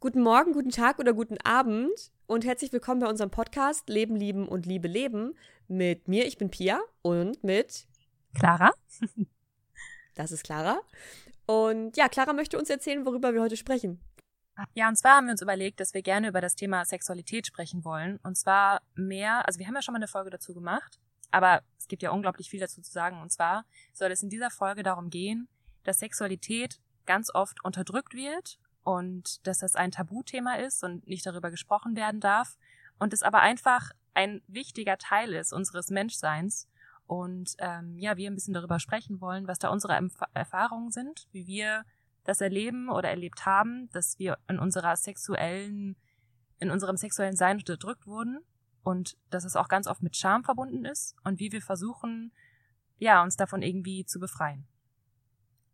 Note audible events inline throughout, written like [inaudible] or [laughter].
Guten Morgen, guten Tag oder guten Abend und herzlich willkommen bei unserem Podcast Leben, Lieben und Liebe leben mit mir, ich bin Pia und mit Clara. [laughs] Das ist Clara. Und ja, Clara möchte uns erzählen, worüber wir heute sprechen. Ja, und zwar haben wir uns überlegt, dass wir gerne über das Thema Sexualität sprechen wollen. Und zwar mehr, also wir haben ja schon mal eine Folge dazu gemacht, aber es gibt ja unglaublich viel dazu zu sagen. Und zwar soll es in dieser Folge darum gehen, dass Sexualität ganz oft unterdrückt wird und dass das ein Tabuthema ist und nicht darüber gesprochen werden darf und es aber einfach ein wichtiger Teil ist unseres Menschseins und ähm, ja, wir ein bisschen darüber sprechen wollen, was da unsere Empf Erfahrungen sind, wie wir das erleben oder erlebt haben, dass wir in unserer sexuellen, in unserem sexuellen Sein unterdrückt wurden und dass es auch ganz oft mit Scham verbunden ist und wie wir versuchen, ja, uns davon irgendwie zu befreien.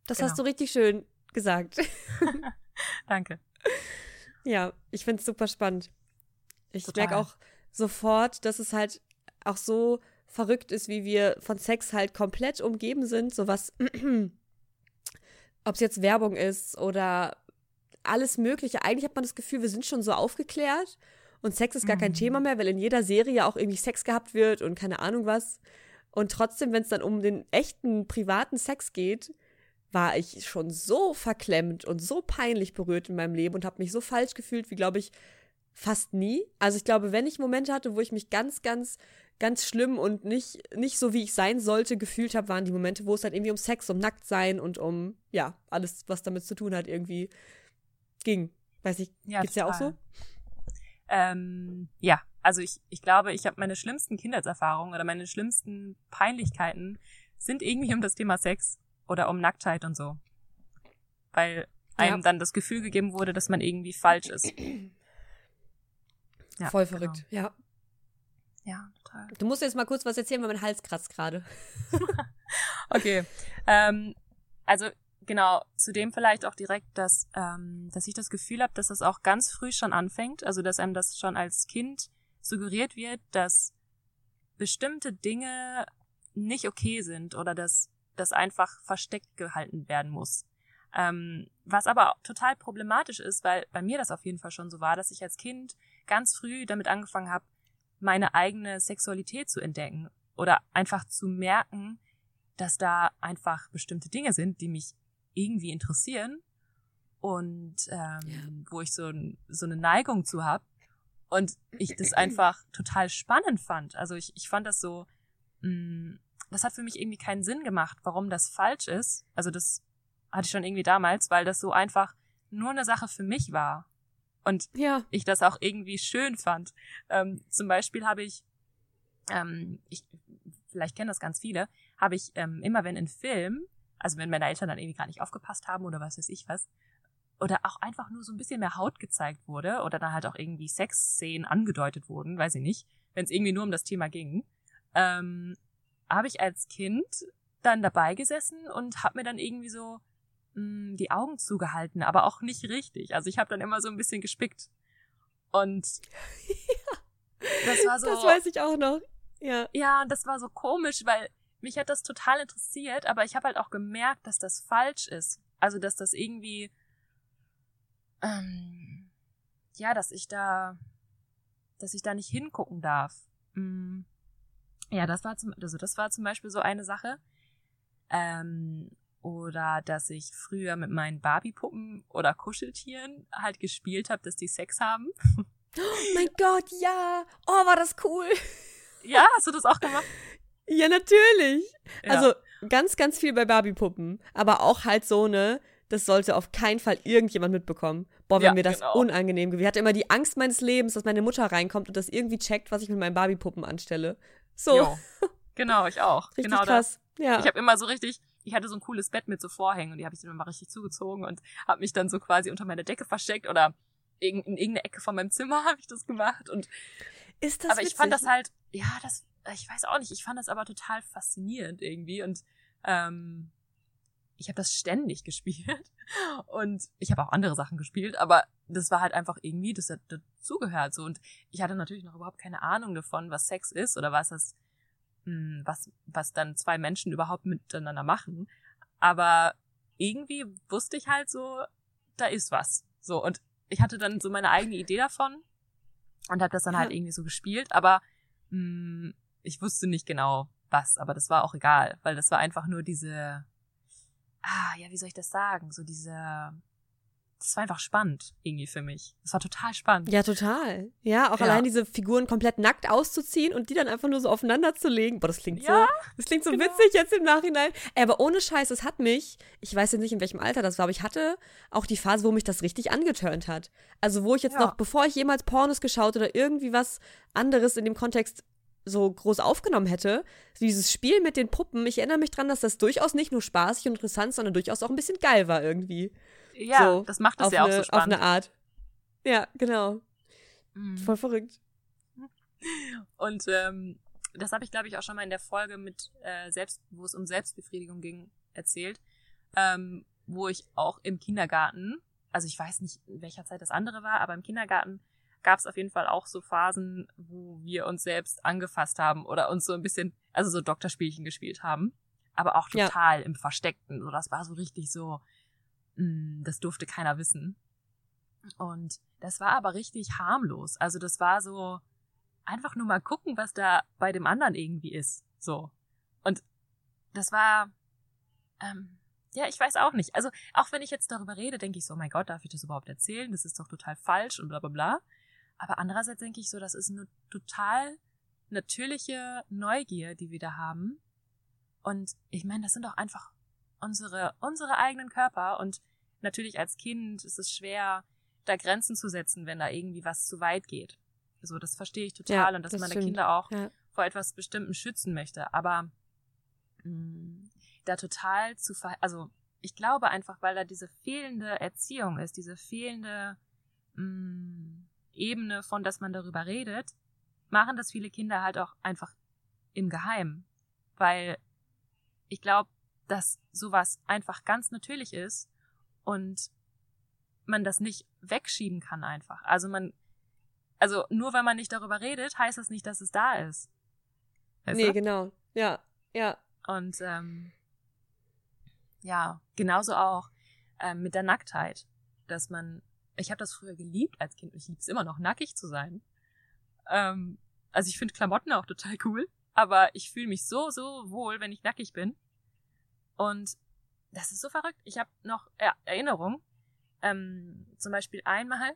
Das genau. hast du richtig schön gesagt. [laughs] [laughs] Danke. Ja, ich finde es super spannend. Ich merke auch sofort, dass es halt auch so verrückt ist, wie wir von Sex halt komplett umgeben sind. So was, [clears throat] ob es jetzt Werbung ist oder alles Mögliche. Eigentlich hat man das Gefühl, wir sind schon so aufgeklärt und Sex ist gar mhm. kein Thema mehr, weil in jeder Serie auch irgendwie Sex gehabt wird und keine Ahnung was. Und trotzdem, wenn es dann um den echten privaten Sex geht, war ich schon so verklemmt und so peinlich berührt in meinem Leben und habe mich so falsch gefühlt, wie glaube ich fast nie. Also ich glaube, wenn ich Momente hatte, wo ich mich ganz, ganz, ganz schlimm und nicht, nicht so, wie ich sein sollte, gefühlt habe, waren die Momente, wo es halt irgendwie um Sex, um Nacktsein und um, ja, alles, was damit zu tun hat, irgendwie ging. Weiß ich, ja, geht's ja auch so? Ähm, ja, also ich, ich glaube, ich habe meine schlimmsten Kindheitserfahrungen oder meine schlimmsten Peinlichkeiten sind irgendwie um das Thema Sex oder um Nacktheit und so. Weil einem ja. dann das Gefühl gegeben wurde, dass man irgendwie falsch ist. [clears throat] Ja, Voll verrückt, genau. ja. Ja, total. Du musst jetzt mal kurz was erzählen, weil mein Hals kratzt gerade. [laughs] [laughs] okay. Ähm, also genau, zudem vielleicht auch direkt, dass, ähm, dass ich das Gefühl habe, dass das auch ganz früh schon anfängt. Also dass einem das schon als Kind suggeriert wird, dass bestimmte Dinge nicht okay sind oder dass das einfach versteckt gehalten werden muss. Ähm, was aber total problematisch ist, weil bei mir das auf jeden Fall schon so war, dass ich als Kind ganz früh damit angefangen habe, meine eigene Sexualität zu entdecken oder einfach zu merken, dass da einfach bestimmte Dinge sind, die mich irgendwie interessieren und ähm, ja. wo ich so, so eine Neigung zu habe und ich das [clears throat] einfach total spannend fand. Also ich, ich fand das so, mh, mm, das hat für mich irgendwie keinen Sinn gemacht, warum das falsch ist. Also das hatte ich schon irgendwie damals, weil das so einfach nur eine Sache für mich war. Und ja. ich das auch irgendwie schön fand. Ähm, zum Beispiel habe ich, ähm, ich, vielleicht kennen das ganz viele, habe ich ähm, immer, wenn in Film, also wenn meine Eltern dann irgendwie gar nicht aufgepasst haben oder was weiß ich was, oder auch einfach nur so ein bisschen mehr Haut gezeigt wurde oder dann halt auch irgendwie Sexszenen angedeutet wurden, weiß ich nicht, wenn es irgendwie nur um das Thema ging, ähm, habe ich als Kind dann dabei gesessen und habe mir dann irgendwie so mh, hm, die Augen zugehalten, aber auch nicht richtig. Also ich habe dann immer so ein bisschen gespickt. Und ja, [laughs] das war so. Das weiß ich auch noch. Ja. Ja, das war so komisch, weil mich hat das total interessiert, aber ich habe halt auch gemerkt, dass das falsch ist. Also dass das irgendwie ähm, ja, dass ich da dass ich da nicht hingucken darf. Mhm. Ja, das war zum, also das war zum Beispiel so eine Sache. Ähm, oder dass ich früher mit meinen Barbie-Puppen oder Kuscheltieren halt gespielt habe, dass die Sex haben. Oh mein Gott, ja. Oh, war das cool. Ja, hast du das auch gemacht? Ja, natürlich. Ja. Also ganz, ganz viel bei Barbie-Puppen. Aber auch halt so, ne, das sollte auf keinen Fall irgendjemand mitbekommen. Boah, wenn ja, mir das genau. unangenehm gewesen. Ich hatte immer die Angst meines Lebens, dass meine Mutter reinkommt und das irgendwie checkt, was ich mit meinen Barbie-Puppen anstelle. So. Jo. Genau, ich auch. Richtig genau krass. Das. Ja. Ich habe immer so richtig, ich hatte so ein cooles Bett mit so Vorhängen und die habe ich dann immer richtig zugezogen und habe mich dann so quasi unter meine Decke versteckt oder in, in irgendeine Ecke von meinem Zimmer [laughs] habe ich das gemacht und ist das aber ich fand das halt ja das ich weiß auch nicht ich fand das aber total faszinierend irgendwie und ähm, ich habe das ständig gespielt. [laughs] Und ich habe auch andere Sachen gespielt, aber das war halt einfach irgendwie, das hat dazugehört. So und ich hatte natürlich noch überhaupt keine Ahnung davon, was Sex ist oder was das, hm, was was dann zwei Menschen überhaupt miteinander machen, aber irgendwie wusste ich halt so, da ist was. So und ich hatte dann so meine eigene Idee davon und habe das dann halt irgendwie so gespielt, aber mh, mm, ich wusste nicht genau was, aber das war auch egal, weil das war einfach nur diese, ah, ja, wie soll ich das sagen, so diese das war einfach spannend irgendwie für mich. Das war total spannend. Ja, total. Ja, auch ja. allein diese Figuren komplett nackt auszuziehen und die dann einfach nur so aufeinander zu legen. Boah, das klingt ja, so, das klingt so genau. witzig jetzt im Nachhinein. Aber ohne Scheiß, es hat mich, ich weiß jetzt nicht, in welchem Alter das war, aber ich hatte auch die Phase, wo mich das richtig angeturnt hat. Also, wo ich jetzt ja. noch, bevor ich jemals Pornos geschaut oder irgendwie was anderes in dem Kontext so groß aufgenommen hätte, dieses Spiel mit den Puppen, ich erinnere mich dran, dass das durchaus nicht nur spaßig und interessant, sondern durchaus auch ein bisschen geil war irgendwie. Ja, so, das macht es ja auch so spannend. Auf eine Art. Ja, genau. Mhm. Voll verrückt. Und ähm, das habe ich, glaube ich, auch schon mal in der Folge mit äh, Selbst, wo es um Selbstbefriedigung ging, erzählt. Ähm, wo ich auch im Kindergarten, also ich weiß nicht, in welcher Zeit das andere war, aber im Kindergarten gab es auf jeden Fall auch so Phasen, wo wir uns selbst angefasst haben oder uns so ein bisschen, also so Doktorspielchen gespielt haben. Aber auch total ja. im Versteckten. So, das war so richtig so, Mm, das durfte keiner wissen. Und das war aber richtig harmlos. Also das war so einfach nur mal gucken, was da bei dem anderen irgendwie ist. So. Und das war, ähm, ja, ich weiß auch nicht. Also auch wenn ich jetzt darüber rede, denke ich so, oh mein Gott, darf ich das überhaupt erzählen? Das ist doch total falsch und bla bla bla. Aber andererseits denke ich so, das ist eine total natürliche Neugier, die wir da haben. Und ich meine, das sind doch einfach unsere, unsere eigenen Körper und natürlich als Kind ist es schwer, da Grenzen zu setzen, wenn da irgendwie was zu weit geht. So, das verstehe ich total ja, und dass das man stimmt. Kinder auch ja. vor etwas Bestimmten schützen möchte. Aber mh, mm, da total zu ver also ich glaube einfach, weil da diese fehlende Erziehung ist, diese fehlende mh, mm, Ebene von, dass man darüber redet, machen das viele Kinder halt auch einfach im Geheimen. Weil ich glaube, dass sowas einfach ganz natürlich ist und man das nicht wegschieben kann einfach. Also man, also nur weil man nicht darüber redet, heißt das nicht, dass es da ist. Weißt nee, du? genau. Ja, ja. Und ähm, ja, genauso auch ähm, mit der Nacktheit, dass man, ich habe das früher geliebt als Kind, ich liebe es immer noch, nackig zu sein. Ähm, also ich finde Klamotten auch total cool, aber ich fühle mich so, so wohl, wenn ich nackig bin. Und das ist so verrückt. Ich habe noch er Erinnerung. Ähm, zum Beispiel einmal,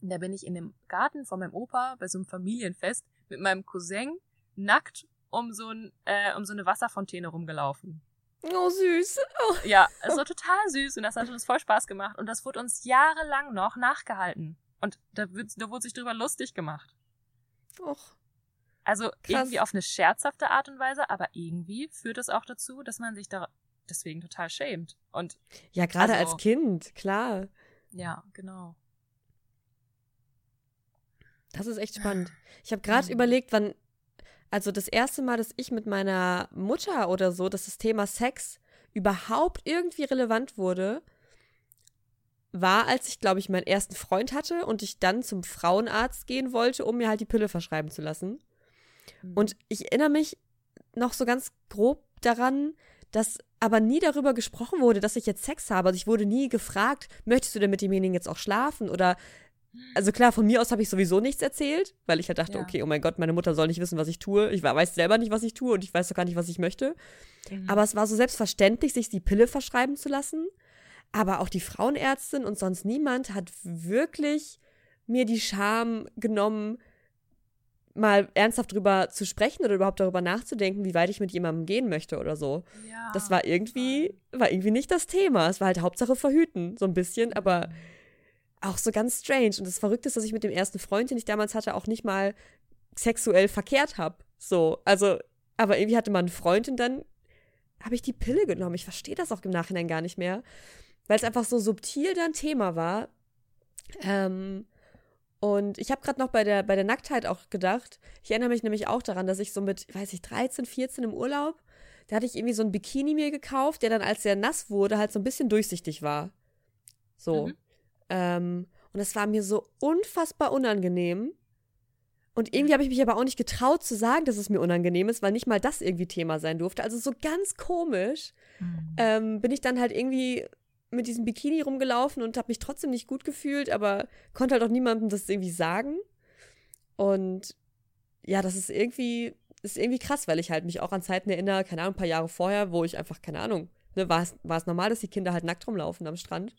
da bin ich in dem Garten von meinem Opa bei so einem Familienfest mit meinem Cousin nackt um so, ein, äh, um so eine Wasserfontäne rumgelaufen. Oh, süß. Oh. Ja, es war total süß und das hat uns voll Spaß gemacht. Und das wurde uns jahrelang noch nachgehalten. Und da, da wurde sich drüber lustig gemacht. Och. Also Krass. irgendwie auf eine scherzhafte Art und Weise, aber irgendwie führt es auch dazu, dass man sich da deswegen total schämt. Und ja, gerade also, als Kind, klar. Ja, genau. Das ist echt spannend. Ich habe gerade mhm. überlegt, wann, also das erste Mal, dass ich mit meiner Mutter oder so, dass das Thema Sex überhaupt irgendwie relevant wurde, war, als ich, glaube ich, meinen ersten Freund hatte und ich dann zum Frauenarzt gehen wollte, um mir halt die Pille verschreiben zu lassen. Mhm. Und ich erinnere mich noch so ganz grob daran, dass aber nie darüber gesprochen wurde, dass ich jetzt Sex habe. Also ich wurde nie gefragt, möchtest du denn mit demjenigen jetzt auch schlafen? Oder also klar, von mir aus habe ich sowieso nichts erzählt, weil ich halt dachte, ja. okay, oh mein Gott, meine Mutter soll nicht wissen, was ich tue. Ich weiß selber nicht, was ich tue und ich weiß doch gar nicht, was ich möchte. Mhm. Aber es war so selbstverständlich, sich die Pille verschreiben zu lassen. Aber auch die Frauenärztin und sonst niemand hat wirklich mir die Scham genommen, mal ernsthaft drüber zu sprechen oder überhaupt darüber nachzudenken, wie weit ich mit jemandem gehen möchte oder so. Ja, das war irgendwie, war irgendwie nicht das Thema. Es war halt Hauptsache verhüten, so ein bisschen, aber mhm. Auch so ganz strange. Und das Verrückte ist, dass ich mit dem ersten Freund, den ich damals hatte, auch nicht mal sexuell verkehrt habe. So, also, aber irgendwie hatte man einen Freund und dann habe ich die Pille genommen. Ich verstehe das auch im Nachhinein gar nicht mehr, weil es einfach so subtil dann Thema war. Ähm, und ich habe gerade noch bei der, bei der Nacktheit auch gedacht. Ich erinnere mich nämlich auch daran, dass ich so mit, weiß ich, 13, 14 im Urlaub, da hatte ich irgendwie so ein Bikini mir gekauft, der dann, als der nass wurde, halt so ein bisschen durchsichtig war. So. Mhm. Ähm, und das war mir so unfassbar unangenehm. Und irgendwie habe ich mich aber auch nicht getraut zu sagen, dass es mir unangenehm ist, weil nicht mal das irgendwie Thema sein durfte. Also so ganz komisch mhm. ähm, bin ich dann halt irgendwie mit diesem Bikini rumgelaufen und habe mich trotzdem nicht gut gefühlt, aber konnte halt auch niemandem das irgendwie sagen. Und ja, das ist irgendwie, ist irgendwie krass, weil ich halt mich auch an Zeiten erinnere, keine Ahnung, ein paar Jahre vorher, wo ich einfach, keine Ahnung, ne, war es, war es normal, dass die Kinder halt nackt rumlaufen am Strand.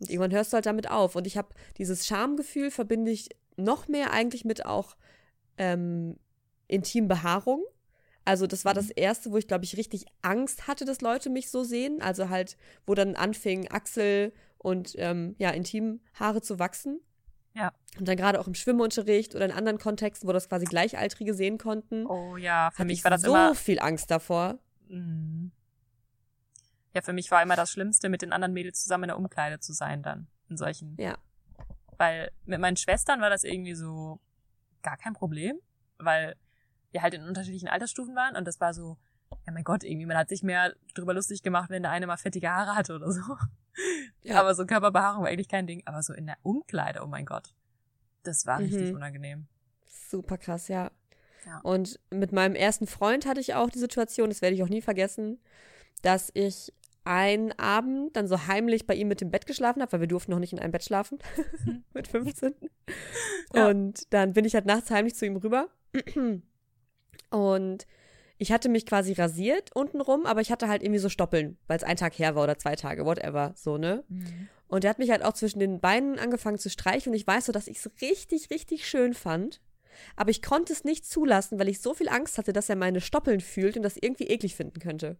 Und irgendwann hörst du halt damit auf. Und ich habe dieses Schamgefühl verbinde ich noch mehr eigentlich mit auch ähm, Intimbehaarung. Also das war das mhm. erste, wo ich glaube ich richtig Angst hatte, dass Leute mich so sehen. Also halt, wo dann anfing Achsel und ähm, ja Intimhaare zu wachsen. Ja. Und dann gerade auch im Schwimmunterricht oder in anderen Kontexten, wo das quasi Gleichaltrige sehen konnten. Oh ja, für mich war das so immer so viel Angst davor. Mhm. Ja, für mich war immer das Schlimmste, mit den anderen Mädels zusammen in der Umkleide zu sein dann in solchen. Ja. Weil mit meinen Schwestern war das irgendwie so gar kein Problem, weil wir halt in unterschiedlichen Altersstufen waren und das war so, ja mein Gott, irgendwie, man hat sich mehr drüber lustig gemacht, wenn der eine mal fettige Haare hatte oder so. Ja. Aber so Körperbehaarung war eigentlich kein Ding. Aber so in der Umkleide, oh mein Gott. Das war richtig mhm. unangenehm. Super krass, ja. ja. Und mit meinem ersten Freund hatte ich auch die Situation, das werde ich auch nie vergessen, dass ich einen Abend dann so heimlich bei ihm mit dem Bett geschlafen habe, weil wir durften noch nicht in einem Bett schlafen [laughs] mit 15. Ja. Und dann bin ich halt nachts heimlich zu ihm rüber. Und ich hatte mich quasi rasiert untenrum, aber ich hatte halt irgendwie so Stoppeln, weil es ein Tag her war oder zwei Tage, whatever, so, ne? Mhm. Und der hat mich halt auch zwischen den Beinen angefangen zu streichen und ich weiß so, dass ich es richtig, richtig schön fand. Aber ich konnte es nicht zulassen, weil ich so viel Angst hatte, dass er meine Stoppeln fühlt und das irgendwie eklig finden könnte.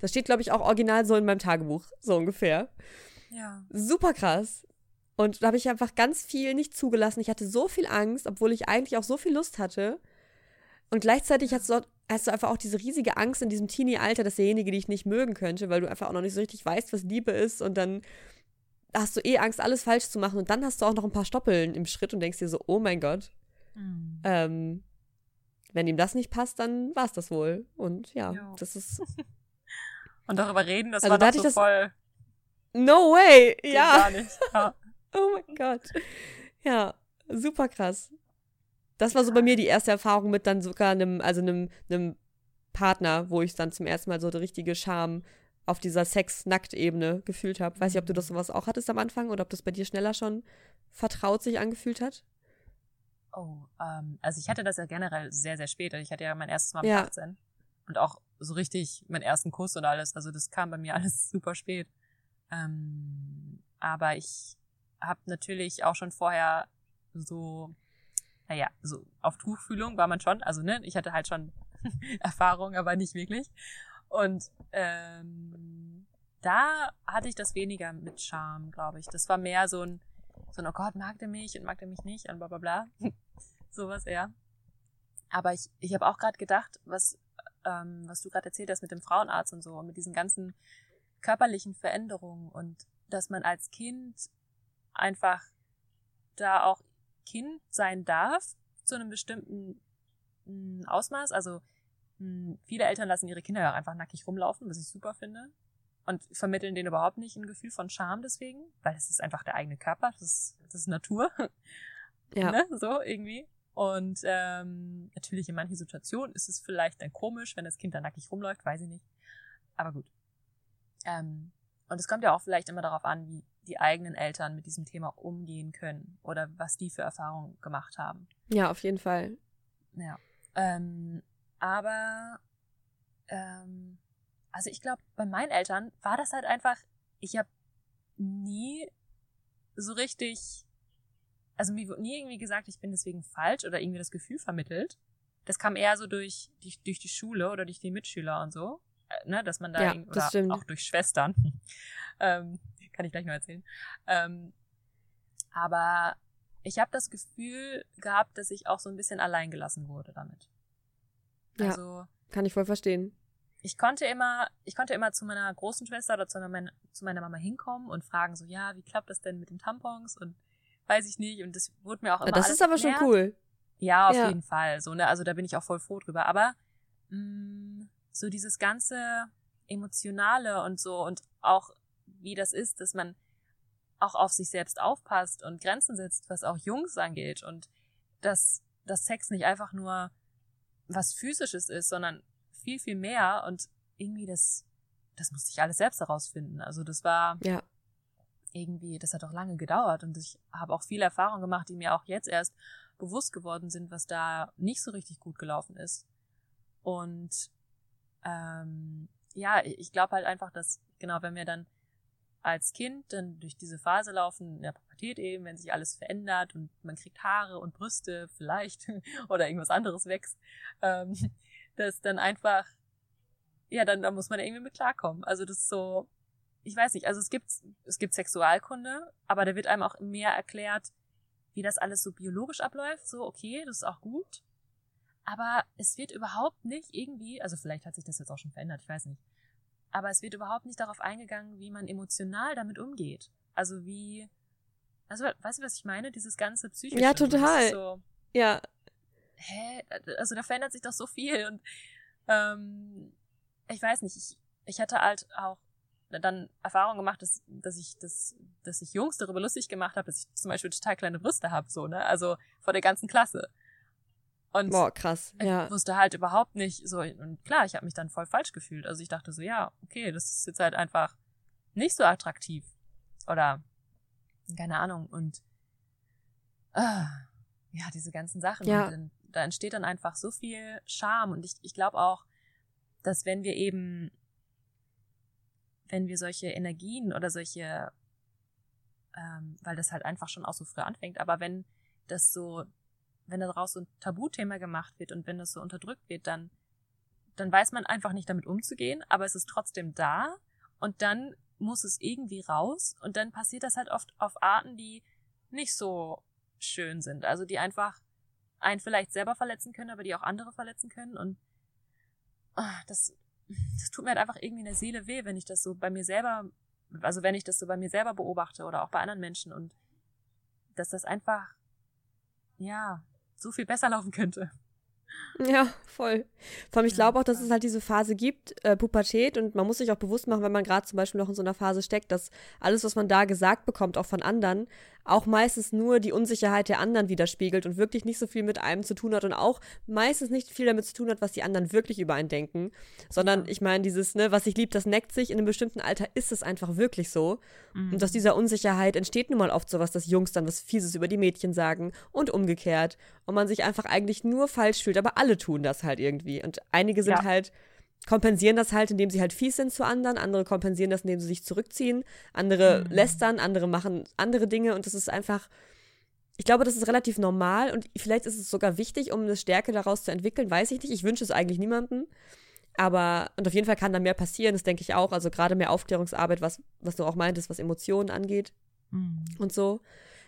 Das steht, glaube ich, auch original so in meinem Tagebuch, so ungefähr. Ja. Super krass. Und da habe ich einfach ganz viel nicht zugelassen. Ich hatte so viel Angst, obwohl ich eigentlich auch so viel Lust hatte. Und gleichzeitig hast du, hast du einfach auch diese riesige Angst in diesem Teenie-Alter, dass derjenige dich nicht mögen könnte, weil du einfach auch noch nicht so richtig weißt, was Liebe ist. Und dann hast du eh Angst, alles falsch zu machen. Und dann hast du auch noch ein paar Stoppeln im Schritt und denkst dir so, oh mein Gott. Mhm. Ähm, wenn ihm das nicht passt, dann war es das wohl. Und ja, jo. das ist. [laughs] und darüber reden, das also war da doch so voll. No way! Geht ja. Gar nicht. Ja. [laughs] oh mein Gott. Ja, super krass. Das war so bei mir die erste Erfahrung mit dann sogar einem, also einem, einem Partner, wo ich dann zum ersten Mal so die richtige Scham auf dieser Sex-Nackt-Ebene gefühlt habe. Weiß nicht, ob du das mhm. sowas auch hattest am Anfang oder ob das bei dir schneller schon vertraut sich angefühlt hat. Oh, ähm, also ich hatte das ja generell sehr, sehr spät. Also ich hatte ja mein erstes Mal mit ja. 18 und auch so richtig meinen ersten Kuss und alles. Also das kam bei mir [laughs] alles super spät. Ähm, aber ich habe natürlich auch schon vorher so naja, so auf Tuchfühlung war man schon, also ne, ich hatte halt schon [laughs] Erfahrung, aber nicht wirklich. Und ähm, da hatte ich das weniger mit Charme, glaube ich. Das war mehr so ein, so ein, oh Gott, mag der mich und mag der mich nicht und bla bla bla. [laughs] Sowas eher. Aber ich, ich habe auch gerade gedacht, was, ähm, was du gerade erzählt hast mit dem Frauenarzt und so und mit diesen ganzen körperlichen Veränderungen und dass man als Kind einfach da auch Kind sein darf zu einem bestimmten mh, hm, Ausmaß. Also mh, hm, viele Eltern lassen ihre Kinder ja auch einfach nackig rumlaufen, was ich super finde. Und vermitteln denen überhaupt nicht ein Gefühl von Scham deswegen, weil es ist einfach der eigene Körper, das ist, das ist Natur. [laughs] Ja. ne? So irgendwie. Und ähm, natürlich in manchen Situationen ist es vielleicht dann komisch, wenn das Kind da nackig rumläuft, weiß ich nicht. Aber gut. Ähm, und es kommt ja auch vielleicht immer darauf an, wie die eigenen Eltern mit diesem Thema umgehen können oder was die für Erfahrungen gemacht haben. Ja, auf jeden Fall. Ja. Ähm, aber ähm, also ich glaube, bei meinen Eltern war das halt einfach, ich habe nie so richtig, also mir wurde nie irgendwie gesagt, ich bin deswegen falsch oder irgendwie das Gefühl vermittelt. Das kam eher so durch die, durch die Schule oder durch die Mitschüler und so, äh, ne, dass man da ja, oder auch durch Schwestern, [laughs] ähm, kann ich gleich noch erzählen. Ähm, aber ich habe das Gefühl gehabt, dass ich auch so ein bisschen allein gelassen wurde damit. Ja, also, kann ich voll verstehen. Ich konnte immer, ich konnte immer zu meiner großen Schwester oder zu meiner, zu meiner Mama hinkommen und fragen so, ja, wie klappt das denn mit den Tampons und weiß ich nicht und das wurde mir auch immer. Ja, das ist aber erklärt. schon cool. Ja, auf ja. jeden Fall. So, ne, also da bin ich auch voll froh drüber. Aber mh, mm, so dieses ganze emotionale und so und auch wie das ist, dass man auch auf sich selbst aufpasst und Grenzen setzt, was auch Jungs angeht und dass, dass Sex nicht einfach nur was physisches ist, sondern viel, viel mehr und irgendwie das, das musste ich alles selbst herausfinden. Also das war ja. Irgendwie, das hat auch lange gedauert und ich habe auch viele Erfahrungen gemacht, die mir auch jetzt erst bewusst geworden sind, was da nicht so richtig gut gelaufen ist. Und ähm, ja, ich glaube halt einfach, dass, genau, wenn wir dann als Kind dann durch diese Phase laufen, in der Pubertät eben, wenn sich alles verändert und man kriegt Haare und Brüste vielleicht [laughs] oder irgendwas anderes wächst, ähm, [laughs] dass dann einfach, ja, dann, dann muss man irgendwie mit klarkommen. Also das ist so, ich weiß nicht, also es gibt, es gibt Sexualkunde, aber da wird einem auch mehr erklärt, wie das alles so biologisch abläuft, so, okay, das ist auch gut. Aber es wird überhaupt nicht irgendwie, also vielleicht hat sich das jetzt auch schon verändert, ich weiß nicht. Aber es wird überhaupt nicht darauf eingegangen, wie man emotional damit umgeht. Also wie, also weißt du, was ich meine? Dieses ganze psychische. Ja, total. So, ja. Hä? Also da verändert sich doch so viel und ähm, ich weiß nicht, ich, ich hatte halt auch dann Erfahrung gemacht, dass, dass ich das, dass ich Jungs darüber lustig gemacht habe, dass ich zum Beispiel total kleine Brüste habe, so, ne? Also vor der ganzen Klasse. Und Boah, krass. Ja. Ich wusste halt überhaupt nicht so, und klar, ich habe mich dann voll falsch gefühlt. Also ich dachte so, ja, okay, das ist jetzt halt einfach nicht so attraktiv. Oder keine Ahnung. Und äh, ja, diese ganzen Sachen. Ja. Dann, da entsteht dann einfach so viel Scham. Und ich, ich glaube auch, dass wenn wir eben, wenn wir solche Energien oder solche, ähm, weil das halt einfach schon auch so früh anfängt, aber wenn das so wenn daraus so ein Tabuthema gemacht wird und wenn das so unterdrückt wird, dann, dann weiß man einfach nicht damit umzugehen, aber es ist trotzdem da und dann muss es irgendwie raus und dann passiert das halt oft auf Arten, die nicht so schön sind, also die einfach einen vielleicht selber verletzen können, aber die auch andere verletzen können und oh, das, das tut mir halt einfach irgendwie in der Seele weh, wenn ich das so bei mir selber, also wenn ich das so bei mir selber beobachte oder auch bei anderen Menschen und dass das einfach, ja, so viel besser [laughs] laufen könnte. Ja, voll. Vor allem, ich glaube auch, dass es halt diese Phase gibt, äh, Pubertät, und man muss sich auch bewusst machen, wenn man gerade zum Beispiel noch in so einer Phase steckt, dass alles, was man da gesagt bekommt, auch von anderen, auch meistens nur die Unsicherheit der anderen widerspiegelt und wirklich nicht so viel mit einem zu tun hat und auch meistens nicht viel damit zu tun hat, was die anderen wirklich über einen denken, sondern ich meine, dieses, ne, was ich lieb, das neckt sich, in einem bestimmten Alter ist es einfach wirklich so. Mhm. Und aus dieser Unsicherheit entsteht nun mal oft sowas, dass Jungs dann was Fieses über die Mädchen sagen und umgekehrt. Und man sich einfach eigentlich nur falsch fühlt, aber alle tun das halt irgendwie. Und einige sind ja. halt kompensieren das halt, indem sie halt fies sind zu anderen, andere kompensieren das, indem sie sich zurückziehen, andere mhm. lästern, andere machen andere Dinge und das ist einfach, ich glaube, das ist relativ normal und vielleicht ist es sogar wichtig, um eine Stärke daraus zu entwickeln, weiß ich nicht. Ich wünsche es eigentlich niemandem. Aber, und auf jeden Fall kann da mehr passieren, das denke ich auch. Also gerade mehr Aufklärungsarbeit, was, was du auch meintest, was Emotionen angeht mhm. und so.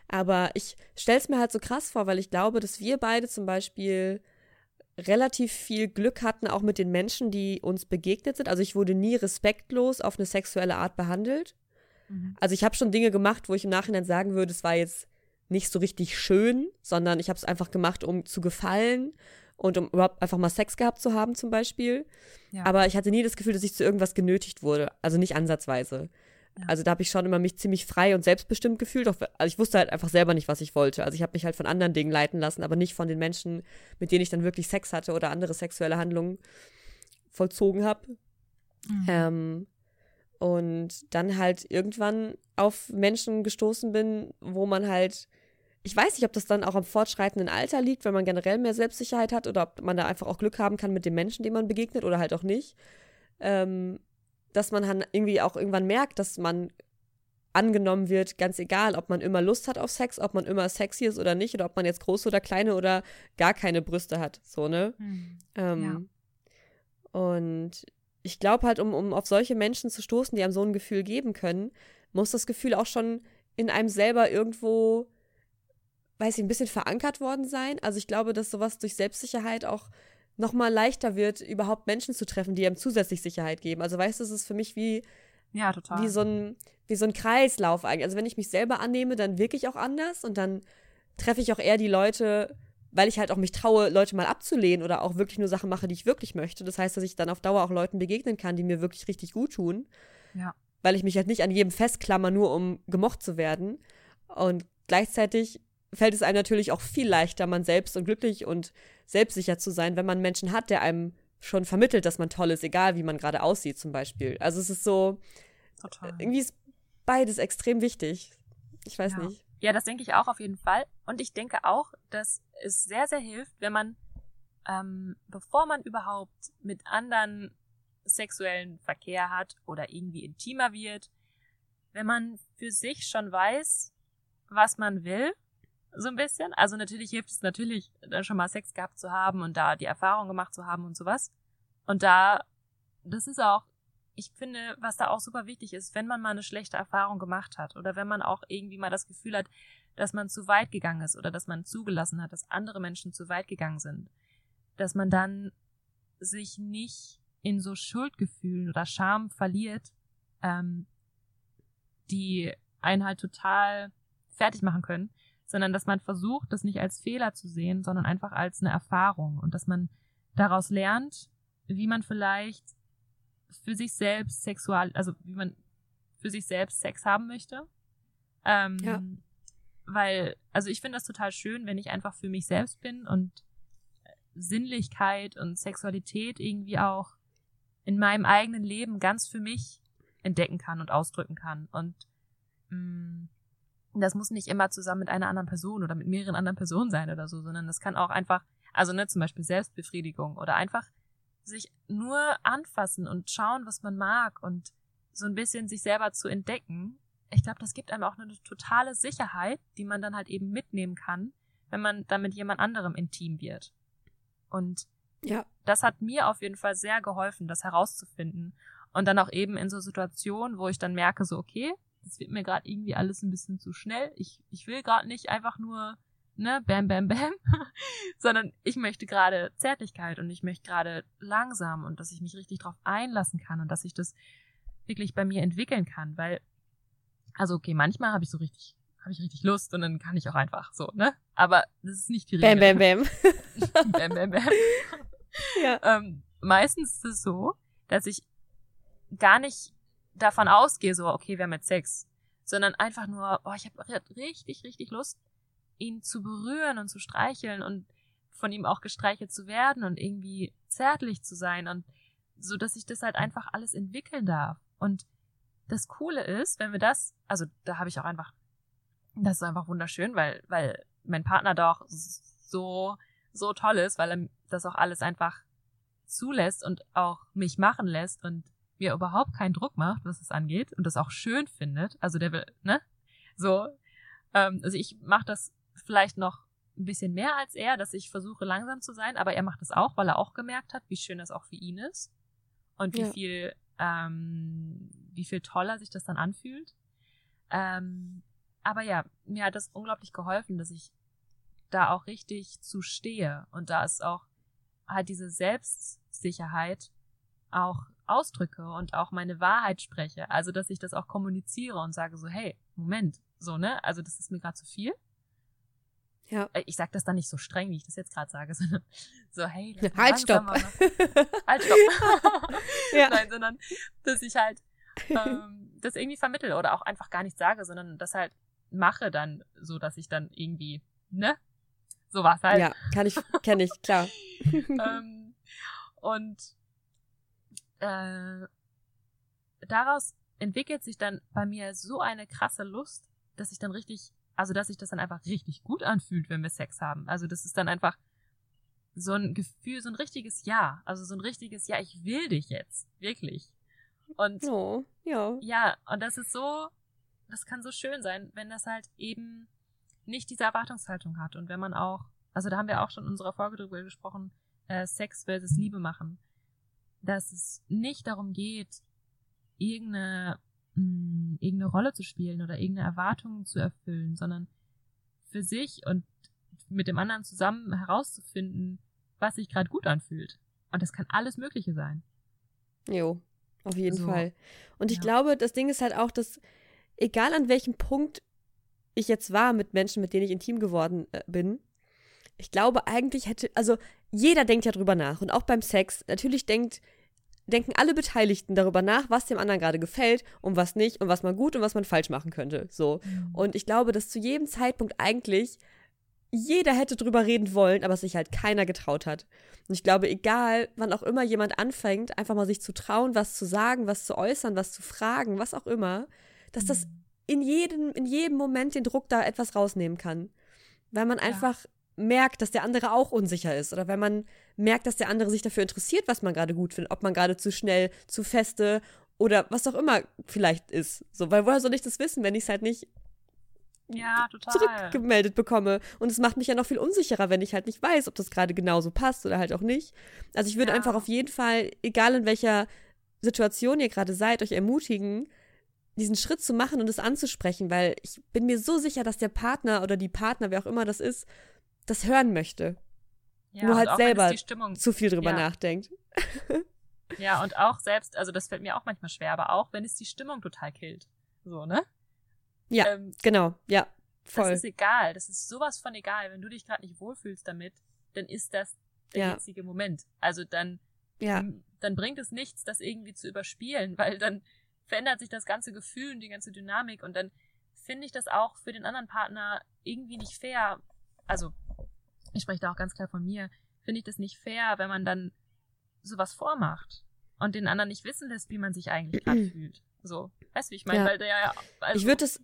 Aber ich stelle es mir halt so krass vor, weil ich glaube, dass wir beide zum Beispiel relativ viel Glück hatten, auch mit den Menschen, die uns begegnet sind. Also ich wurde nie respektlos auf eine sexuelle Art behandelt. Mhm. Also ich habe schon Dinge gemacht, wo ich im Nachhinein sagen würde, es war jetzt nicht so richtig schön, sondern ich habe es einfach gemacht, um zu gefallen und um überhaupt einfach mal Sex gehabt zu haben zum Beispiel. Ja. Aber ich hatte nie das Gefühl, dass ich zu irgendwas genötigt wurde. Also nicht ansatzweise. Also da habe ich schon immer mich ziemlich frei und selbstbestimmt gefühlt. also ich wusste halt einfach selber nicht, was ich wollte. Also ich habe mich halt von anderen Dingen leiten lassen, aber nicht von den Menschen, mit denen ich dann wirklich Sex hatte oder andere sexuelle Handlungen vollzogen habe. Mhm. Ähm, und dann halt irgendwann auf Menschen gestoßen bin, wo man halt, ich weiß nicht, ob das dann auch am fortschreitenden Alter liegt, wenn man generell mehr Selbstsicherheit hat oder ob man da einfach auch Glück haben kann mit den Menschen, denen man begegnet oder halt auch nicht. Ähm, dass man dann irgendwie auch irgendwann merkt, dass man angenommen wird, ganz egal, ob man immer Lust hat auf Sex, ob man immer sexy ist oder nicht, oder ob man jetzt große oder kleine oder gar keine Brüste hat, so, ne? Mhm. Ähm, ja. Und ich glaube halt, um, um auf solche Menschen zu stoßen, die einem so ein Gefühl geben können, muss das Gefühl auch schon in einem selber irgendwo, weiß ich, ein bisschen verankert worden sein. Also ich glaube, dass sowas durch Selbstsicherheit auch noch mal leichter wird, überhaupt Menschen zu treffen, die einem zusätzlich Sicherheit geben. Also weißt du, es ist für mich wie ja, total. wie so ein wie so ein Kreislauf eigentlich. Also wenn ich mich selber annehme, dann wirke ich auch anders und dann treffe ich auch eher die Leute, weil ich halt auch mich traue, Leute mal abzulehnen oder auch wirklich nur Sachen mache, die ich wirklich möchte. Das heißt, dass ich dann auf Dauer auch Leuten begegnen kann, die mir wirklich richtig gut tun. Ja. Weil ich mich halt nicht an jedem festklammer, nur um gemocht zu werden. Und gleichzeitig fällt es einem natürlich auch viel leichter, man selbst und glücklich und selbstsicher zu sein, wenn man Menschen hat, der einem schon vermittelt, dass man toll ist, egal wie man gerade aussieht zum Beispiel. Also es ist so, Total. irgendwie ist beides extrem wichtig. Ich weiß ja. nicht. Ja, das denke ich auch auf jeden Fall. Und ich denke auch, dass es sehr, sehr hilft, wenn man, ähm, bevor man überhaupt mit anderen sexuellen Verkehr hat oder irgendwie intimer wird, wenn man für sich schon weiß, was man will, so ein bisschen. Also natürlich hilft es natürlich, dann schon mal Sex gehabt zu haben und da die Erfahrung gemacht zu haben und sowas. Und da, das ist auch ich finde, was da auch super wichtig ist, wenn man mal eine schlechte Erfahrung gemacht hat oder wenn man auch irgendwie mal das Gefühl hat, dass man zu weit gegangen ist oder dass man zugelassen hat, dass andere Menschen zu weit gegangen sind, dass man dann sich nicht in so Schuldgefühlen oder Scham verliert, ähm, die einen halt total fertig machen können, sondern dass man versucht, das nicht als Fehler zu sehen, sondern einfach als eine Erfahrung und dass man daraus lernt, wie man vielleicht für sich selbst sexual, also wie man für sich selbst Sex haben möchte. Ähm, ja. Weil, also ich finde das total schön, wenn ich einfach für mich selbst bin und Sinnlichkeit und Sexualität irgendwie auch in meinem eigenen Leben ganz für mich entdecken kann und ausdrücken kann. Und mh, mm, das muss nicht immer zusammen mit einer anderen Person oder mit mehreren anderen Personen sein oder so, sondern das kann auch einfach, also ne, zum Beispiel Selbstbefriedigung oder einfach sich nur anfassen und schauen, was man mag und so ein bisschen sich selber zu entdecken, ich glaube, das gibt einem auch eine totale Sicherheit, die man dann halt eben mitnehmen kann, wenn man dann mit jemand anderem intim wird. Und ja. das hat mir auf jeden Fall sehr geholfen, das herauszufinden. Und dann auch eben in so Situationen, wo ich dann merke, so, okay, das wird mir gerade irgendwie alles ein bisschen zu schnell. Ich, ich will gerade nicht einfach nur ne, bam, bam, bam, [laughs] sondern ich möchte gerade Zärtlichkeit und ich möchte gerade langsam und dass ich mich richtig drauf einlassen kann und dass ich das wirklich bei mir entwickeln kann, weil, also okay, manchmal habe ich so richtig, habe ich richtig Lust und dann kann ich auch einfach so, ne? Aber das ist nicht die Regel. Bam, bam, bam. [laughs] [laughs] bam, bam, bam. Ja. Ähm, meistens ist es so, dass ich gar nicht davon ausgehe, so, okay, wir haben jetzt Sex, sondern einfach nur, oh, ich habe richtig, richtig Lust ihn zu berühren und zu streicheln und von ihm auch gestreichelt zu werden und irgendwie zärtlich zu sein und so, dass ich das halt einfach alles entwickeln darf. Und das Coole ist, wenn wir das, also da habe ich auch einfach, das ist einfach wunderschön, weil, weil mein Partner doch so, so toll ist, weil er das auch alles einfach zulässt und auch mich machen lässt und mir überhaupt keinen Druck macht, was es angeht und das auch schön findet. Also der will, ne? So, ähm, also ich mache das vielleicht noch ein bisschen mehr als er, dass ich versuche langsam zu sein, aber er macht es auch, weil er auch gemerkt hat, wie schön das auch für ihn ist und wie ja. viel, ähm, wie viel toller sich das dann anfühlt. Ähm, aber ja, mir hat das unglaublich geholfen, dass ich da auch richtig zu stehe und da ist auch halt diese Selbstsicherheit auch ausdrücke und auch meine Wahrheit spreche. Also, dass ich das auch kommuniziere und sage so, hey, Moment, so, ne? Also, das ist mir gerade zu viel. Ja. Äh, ich sage das dann nicht so streng, wie ich das jetzt gerade sage, [laughs] sondern so, hey, halt, stopp. halt, stopp. [laughs] ja. Nein, sondern, dass ich halt [laughs] ähm, das irgendwie vermittel oder auch einfach gar nicht sage, sondern das halt mache dann so, dass ich dann irgendwie, ne? So was halt. Ja, kann ich, kenne ich, klar. ähm, und äh, daraus entwickelt sich dann bei mir so eine krasse Lust, dass ich dann richtig also, dass sich das dann einfach richtig gut anfühlt, wenn wir Sex haben. Also, das ist dann einfach so ein Gefühl, so ein richtiges Ja. Also, so ein richtiges Ja, ich will dich jetzt. Wirklich. Und, oh, ja. Ja, und das ist so, das kann so schön sein, wenn das halt eben nicht diese Erwartungshaltung hat. Und wenn man auch, also da haben wir auch schon in unserer Folge drüber gesprochen, äh, Sex versus Liebe machen. Dass es nicht darum geht, irgendeine mh, hm, irgendeine Rolle zu spielen oder irgendeine Erwartung zu erfüllen, sondern für sich und mit dem anderen zusammen herauszufinden, was sich gerade gut anfühlt. Und das kann alles Mögliche sein. Jo, auf jeden so. Fall. Und ich ja. glaube, das Ding ist halt auch, dass egal an welchem Punkt ich jetzt war mit Menschen, mit denen ich intim geworden äh, bin, ich glaube eigentlich hätte, also jeder denkt ja drüber nach und auch beim Sex. Natürlich denkt denken alle Beteiligten darüber nach, was dem anderen gerade gefällt und was nicht und was man gut und was man falsch machen könnte. So. Mhm. Und ich glaube, dass zu jedem Zeitpunkt eigentlich jeder hätte drüber reden wollen, aber sich halt keiner getraut hat. Und ich glaube, egal, wann auch immer jemand anfängt, einfach mal sich zu trauen, was zu sagen, was zu äußern, was zu fragen, was auch immer, dass das mhm. in jedem, in jedem Moment den Druck da etwas rausnehmen kann. Weil man ja. einfach merkt, dass der andere auch unsicher ist. Oder wenn man merkt, dass der andere sich dafür interessiert, was man gerade gut findet, ob man gerade zu schnell, zu feste oder was auch immer vielleicht ist. So, weil woher soll ich das wissen, wenn ich es halt nicht ja, zurückgemeldet bekomme. Und es macht mich ja noch viel unsicherer, wenn ich halt nicht weiß, ob das gerade genauso passt oder halt auch nicht. Also ich würde ja. einfach auf jeden Fall, egal in welcher Situation ihr gerade seid, euch ermutigen, diesen Schritt zu machen und es anzusprechen, weil ich bin mir so sicher, dass der Partner oder die Partner, wer auch immer das ist, das hören möchte. Ja, Nur halt selber zu viel drüber ja. nachdenkt. [laughs] Ja, und auch selbst, also das fällt mir auch manchmal schwer, aber auch wenn es die Stimmung total killt. So, ne? Ja, ähm, genau, ja, voll. Das ist egal, das ist sowas von egal. Wenn du dich gerade nicht wohlfühlst damit, dann ist das der ja. jetzige Moment. Also dann, ja. dann bringt es nichts, das irgendwie zu überspielen, [laughs] weil dann verändert sich das ganze Gefühl und die ganze Dynamik und dann finde ich das auch für den anderen Partner irgendwie nicht fair. Also, ich spreche da auch ganz klar von mir, finde ich das nicht fair, wenn man dann sowas vormacht und den anderen nicht wissen lässt, wie man sich eigentlich [clears throat] gerade fühlt. So, weißt du, wie ich meine? Ja. Weil der ja. Also, ich würde es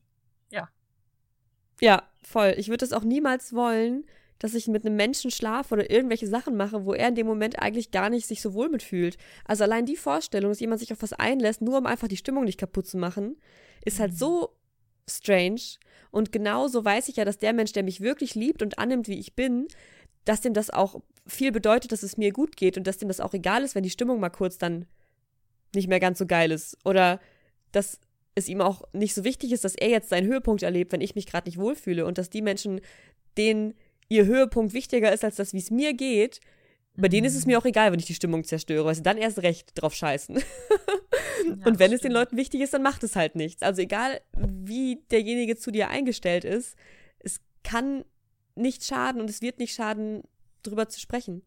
ja. Ja, voll. Ich würde es auch niemals wollen, dass ich mit einem Menschen schlafe oder irgendwelche Sachen mache, wo er in dem Moment eigentlich gar nicht sich so wohl mitfühlt. Also allein die Vorstellung, dass jemand sich auf was einlässt, nur um einfach die Stimmung nicht kaputt zu machen, ist halt so strange. Und genauso weiß ich ja, dass der Mensch, der mich wirklich liebt und annimmt, wie ich bin, dass dem das auch viel bedeutet, dass es mir gut geht und dass dem das auch egal ist, wenn die Stimmung mal kurz dann nicht mehr ganz so geil ist. Oder dass es ihm auch nicht so wichtig ist, dass er jetzt seinen Höhepunkt erlebt, wenn ich mich gerade nicht wohlfühle und dass die Menschen, denen ihr Höhepunkt wichtiger ist als das, wie es mir geht, bei denen ist es mir auch egal, wenn ich die Stimmung zerstöre, weil sie dann erst recht drauf scheißen. [laughs] Ja, und wenn es den Leuten wichtig ist, dann macht es halt nichts. Also egal, wie derjenige zu dir eingestellt ist, es kann nicht schaden und es wird nicht schaden, drüber zu sprechen.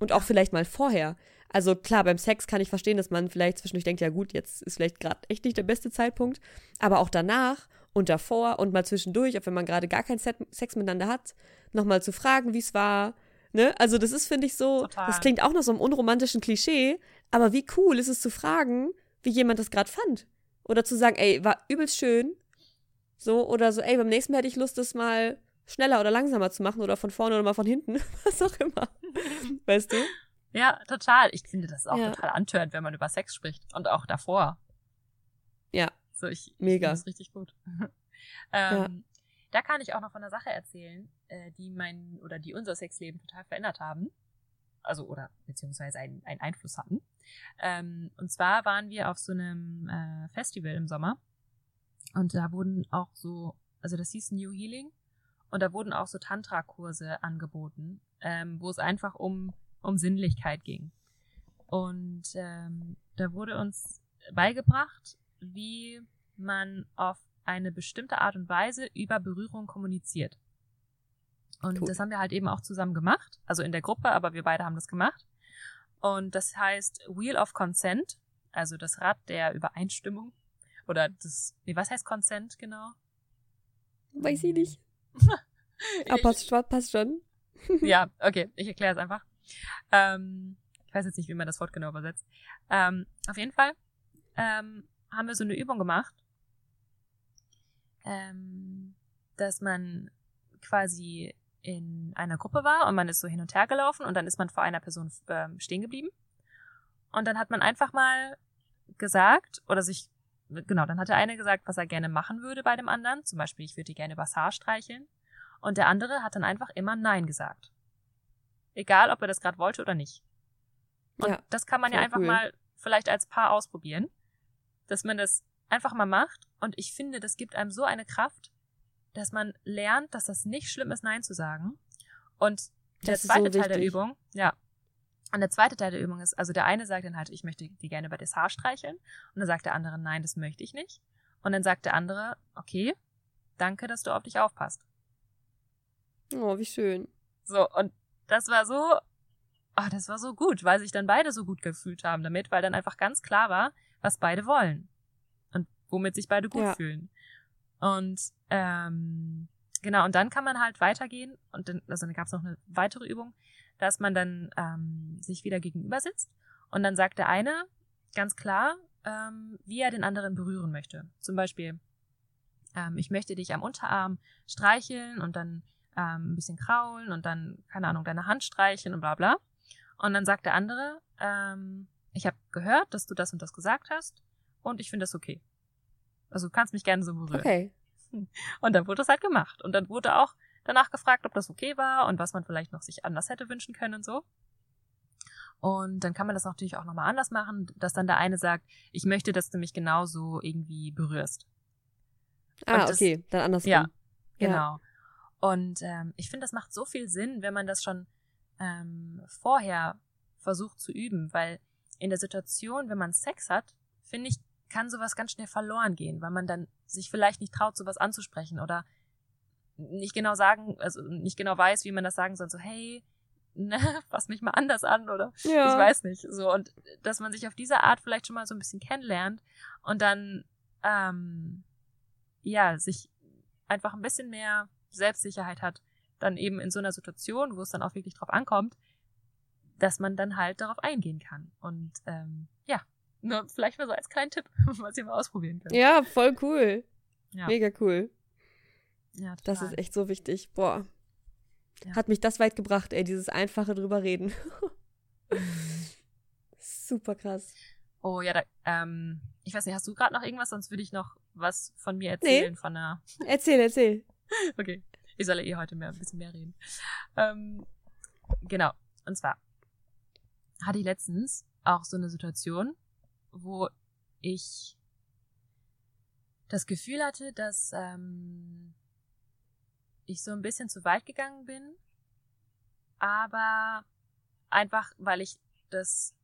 Und auch vielleicht mal vorher. Also klar, beim Sex kann ich verstehen, dass man vielleicht zwischendurch denkt, ja gut, jetzt ist vielleicht gerade echt nicht der beste Zeitpunkt. Aber auch danach und davor und mal zwischendurch, auch wenn man gerade gar keinen Sex miteinander hat, nochmal zu fragen, wie es war. Ne? Also das ist, finde ich, so, Total. das klingt auch noch so einem unromantischen Klischee, aber wie cool ist es zu fragen, wie jemand das gerade fand. Oder zu sagen, ey, war übelst schön. So, oder so, ey, beim nächsten Mal hätte ich Lust, das mal schneller oder langsamer zu machen oder von vorne oder mal von hinten, [laughs] was auch immer. weißt du? Ja, total. Ich finde das auch ja. total antörend, wenn man über Sex spricht. Und auch davor. Ja. So, ich, Mega. Ich das richtig gut. [laughs] ähm, ja. Da kann ich auch noch von einer Sache erzählen, äh, die mein oder die unser Sexleben total verändert haben. Also, oder beziehungsweise einen, einen Einfluss hatten. Ähm, und zwar waren wir auf so einem äh, Festival im Sommer. Und da wurden auch so, also das hieß New Healing. Und da wurden auch so Tantra-Kurse angeboten, ähm, wo es einfach um um Sinnlichkeit ging. Und ähm, da wurde uns beigebracht, wie man auf eine bestimmte Art und Weise über Berührung kommuniziert. Und cool. das haben wir halt eben auch zusammen gemacht, also in der Gruppe, aber wir beide haben das gemacht. Und das heißt Wheel of Consent, also das Rad der Übereinstimmung. Oder das, nee, was heißt Consent genau? Weiß ich nicht. [laughs] aber passt schon, passt schon. [laughs] ja, okay, ich erkläre es einfach. Ähm, ich weiß jetzt nicht, wie man das Wort genau übersetzt. Ähm, auf jeden Fall ähm, haben wir so eine Übung gemacht, ähm, dass man quasi in einer Gruppe war und man ist so hin und her gelaufen und dann ist man vor einer Person ähm, stehen geblieben. Und dann hat man einfach mal gesagt oder sich, genau, dann hat der eine gesagt, was er gerne machen würde bei dem anderen. Zum Beispiel, ich würde dir gerne übers Haar streicheln. Und der andere hat dann einfach immer Nein gesagt. Egal, ob er das gerade wollte oder nicht. Und ja, das kann man ja einfach cool. mal vielleicht als Paar ausprobieren, dass man das einfach mal macht. Und ich finde, das gibt einem so eine Kraft, dass man lernt, dass das nicht schlimm ist, Nein zu sagen. Und der zweite so Teil der Übung, ja. Und der zweite Teil der Übung ist, also der eine sagt dann halt, ich möchte die gerne über das Haar streicheln. Und dann sagt der andere, nein, das möchte ich nicht. Und dann sagt der andere, okay, danke, dass du auf dich aufpasst. Oh, wie schön. So, und das war so, oh, das war so gut, weil sich dann beide so gut gefühlt haben damit, weil dann einfach ganz klar war, was beide wollen und womit sich beide gut ja. fühlen. Und ähm, genau, und dann kann man halt weitergehen und dann, also dann gab es noch eine weitere Übung, dass man dann ähm, sich wieder gegenüber sitzt und dann sagt der eine ganz klar, ähm, wie er den anderen berühren möchte. Zum Beispiel, ähm, ich möchte dich am Unterarm streicheln und dann ähm, ein bisschen kraulen und dann, keine Ahnung, deine Hand streicheln und bla bla. Und dann sagt der andere, ähm, ich habe gehört, dass du das und das gesagt hast und ich finde das okay. Also du kannst mich gerne so berühren. Okay. Und dann wurde das halt gemacht. Und dann wurde auch danach gefragt, ob das okay war und was man vielleicht noch sich anders hätte wünschen können und so. Und dann kann man das natürlich auch nochmal anders machen, dass dann der eine sagt, ich möchte, dass du mich genauso irgendwie berührst. Ah, das, okay, dann andersrum. Ja, genau. Ja. Und ähm, ich finde, das macht so viel Sinn, wenn man das schon ähm, vorher versucht zu üben, weil in der Situation, wenn man Sex hat, finde ich, kann sowas ganz schnell verloren gehen, weil man dann sich vielleicht nicht traut, sowas anzusprechen oder nicht genau sagen, also nicht genau weiß, wie man das sagen soll, so, hey, [laughs] ne, fass mich mal anders an oder ja. ich weiß nicht. So, und dass man sich auf diese Art vielleicht schon mal so ein bisschen kennenlernt und dann ähm, ja, sich einfach ein bisschen mehr Selbstsicherheit hat, dann eben in so einer Situation, wo es dann auch wirklich drauf ankommt, dass man dann halt darauf eingehen kann. Und ähm, ja, nur vielleicht mal so als kleinen Tipp, [laughs] was ihr mal ausprobieren könnt. Ja, voll cool. Ja. Mega cool. Ja, total. Das ist echt so wichtig. Boah. Ja. Hat mich das weit gebracht, ey, dieses einfache drüber reden. [laughs] Super krass. Oh ja, da, ähm, ich weiß nicht, hast du gerade noch irgendwas? Sonst würde ich noch was von mir erzählen nee. von der. [laughs] Erzähl, erzähl. okay. Ich soll ja eh heute mehr, ein bisschen mehr reden. Ähm, genau. Und zwar hatte ich letztens auch so eine Situation, wo ich das Gefühl hatte, dass ähm, ich so ein bisschen zu weit gegangen bin, aber einfach, weil ich das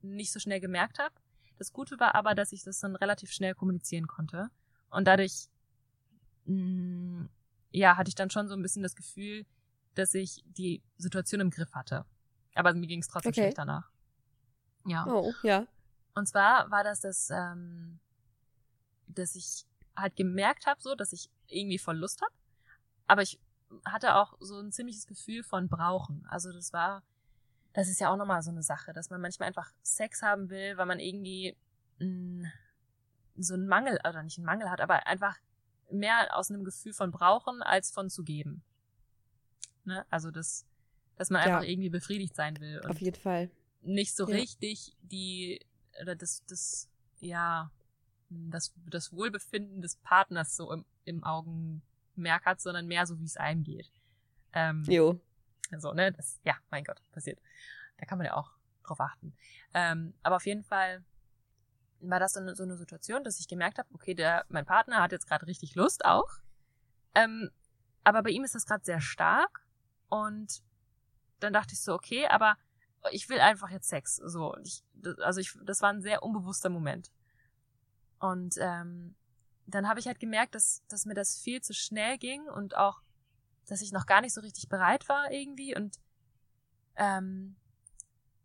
nicht so schnell gemerkt habe. Das Gute war aber, dass ich das dann relativ schnell kommunizieren konnte und dadurch mh, mm, ja, hatte ich dann schon so ein bisschen das Gefühl, dass ich die Situation im Griff hatte. Aber mir ging es trotzdem okay. schlecht danach. Ja. Oh, ja. Und zwar war das das, ähm, dass ich halt gemerkt habe, so, dass ich irgendwie voll Lust habe. Aber ich hatte auch so ein ziemliches Gefühl von Brauchen. Also das war, das ist ja auch nochmal so eine Sache, dass man manchmal einfach Sex haben will, weil man irgendwie mh, mm, so einen Mangel, oder nicht einen Mangel hat, aber einfach mehr aus einem Gefühl von brauchen als von zu geben. Ne? Also das, dass man einfach ja. irgendwie befriedigt sein will. Und Auf jeden Fall. Nicht so ja. richtig die, oder das, das, ja, das, das Wohlbefinden des Partners so im, im Augenmerk hat, sondern mehr so, wie es einem geht. Ähm, jo. So, ne, das, ja, mein Gott, passiert. Da kann man ja auch drauf achten. Ähm, aber auf jeden Fall war das dann so eine Situation, dass ich gemerkt habe, okay, der, mein Partner hat jetzt gerade richtig Lust auch. Ähm, aber bei ihm ist das gerade sehr stark. Und dann dachte ich so, okay, aber ich will einfach jetzt Sex. So, ich, also ich, das war ein sehr unbewusster Moment. Und ähm, dann habe ich halt gemerkt, dass, dass mir das viel zu schnell ging und auch, dass ich noch gar nicht so richtig bereit war irgendwie. Und ähm,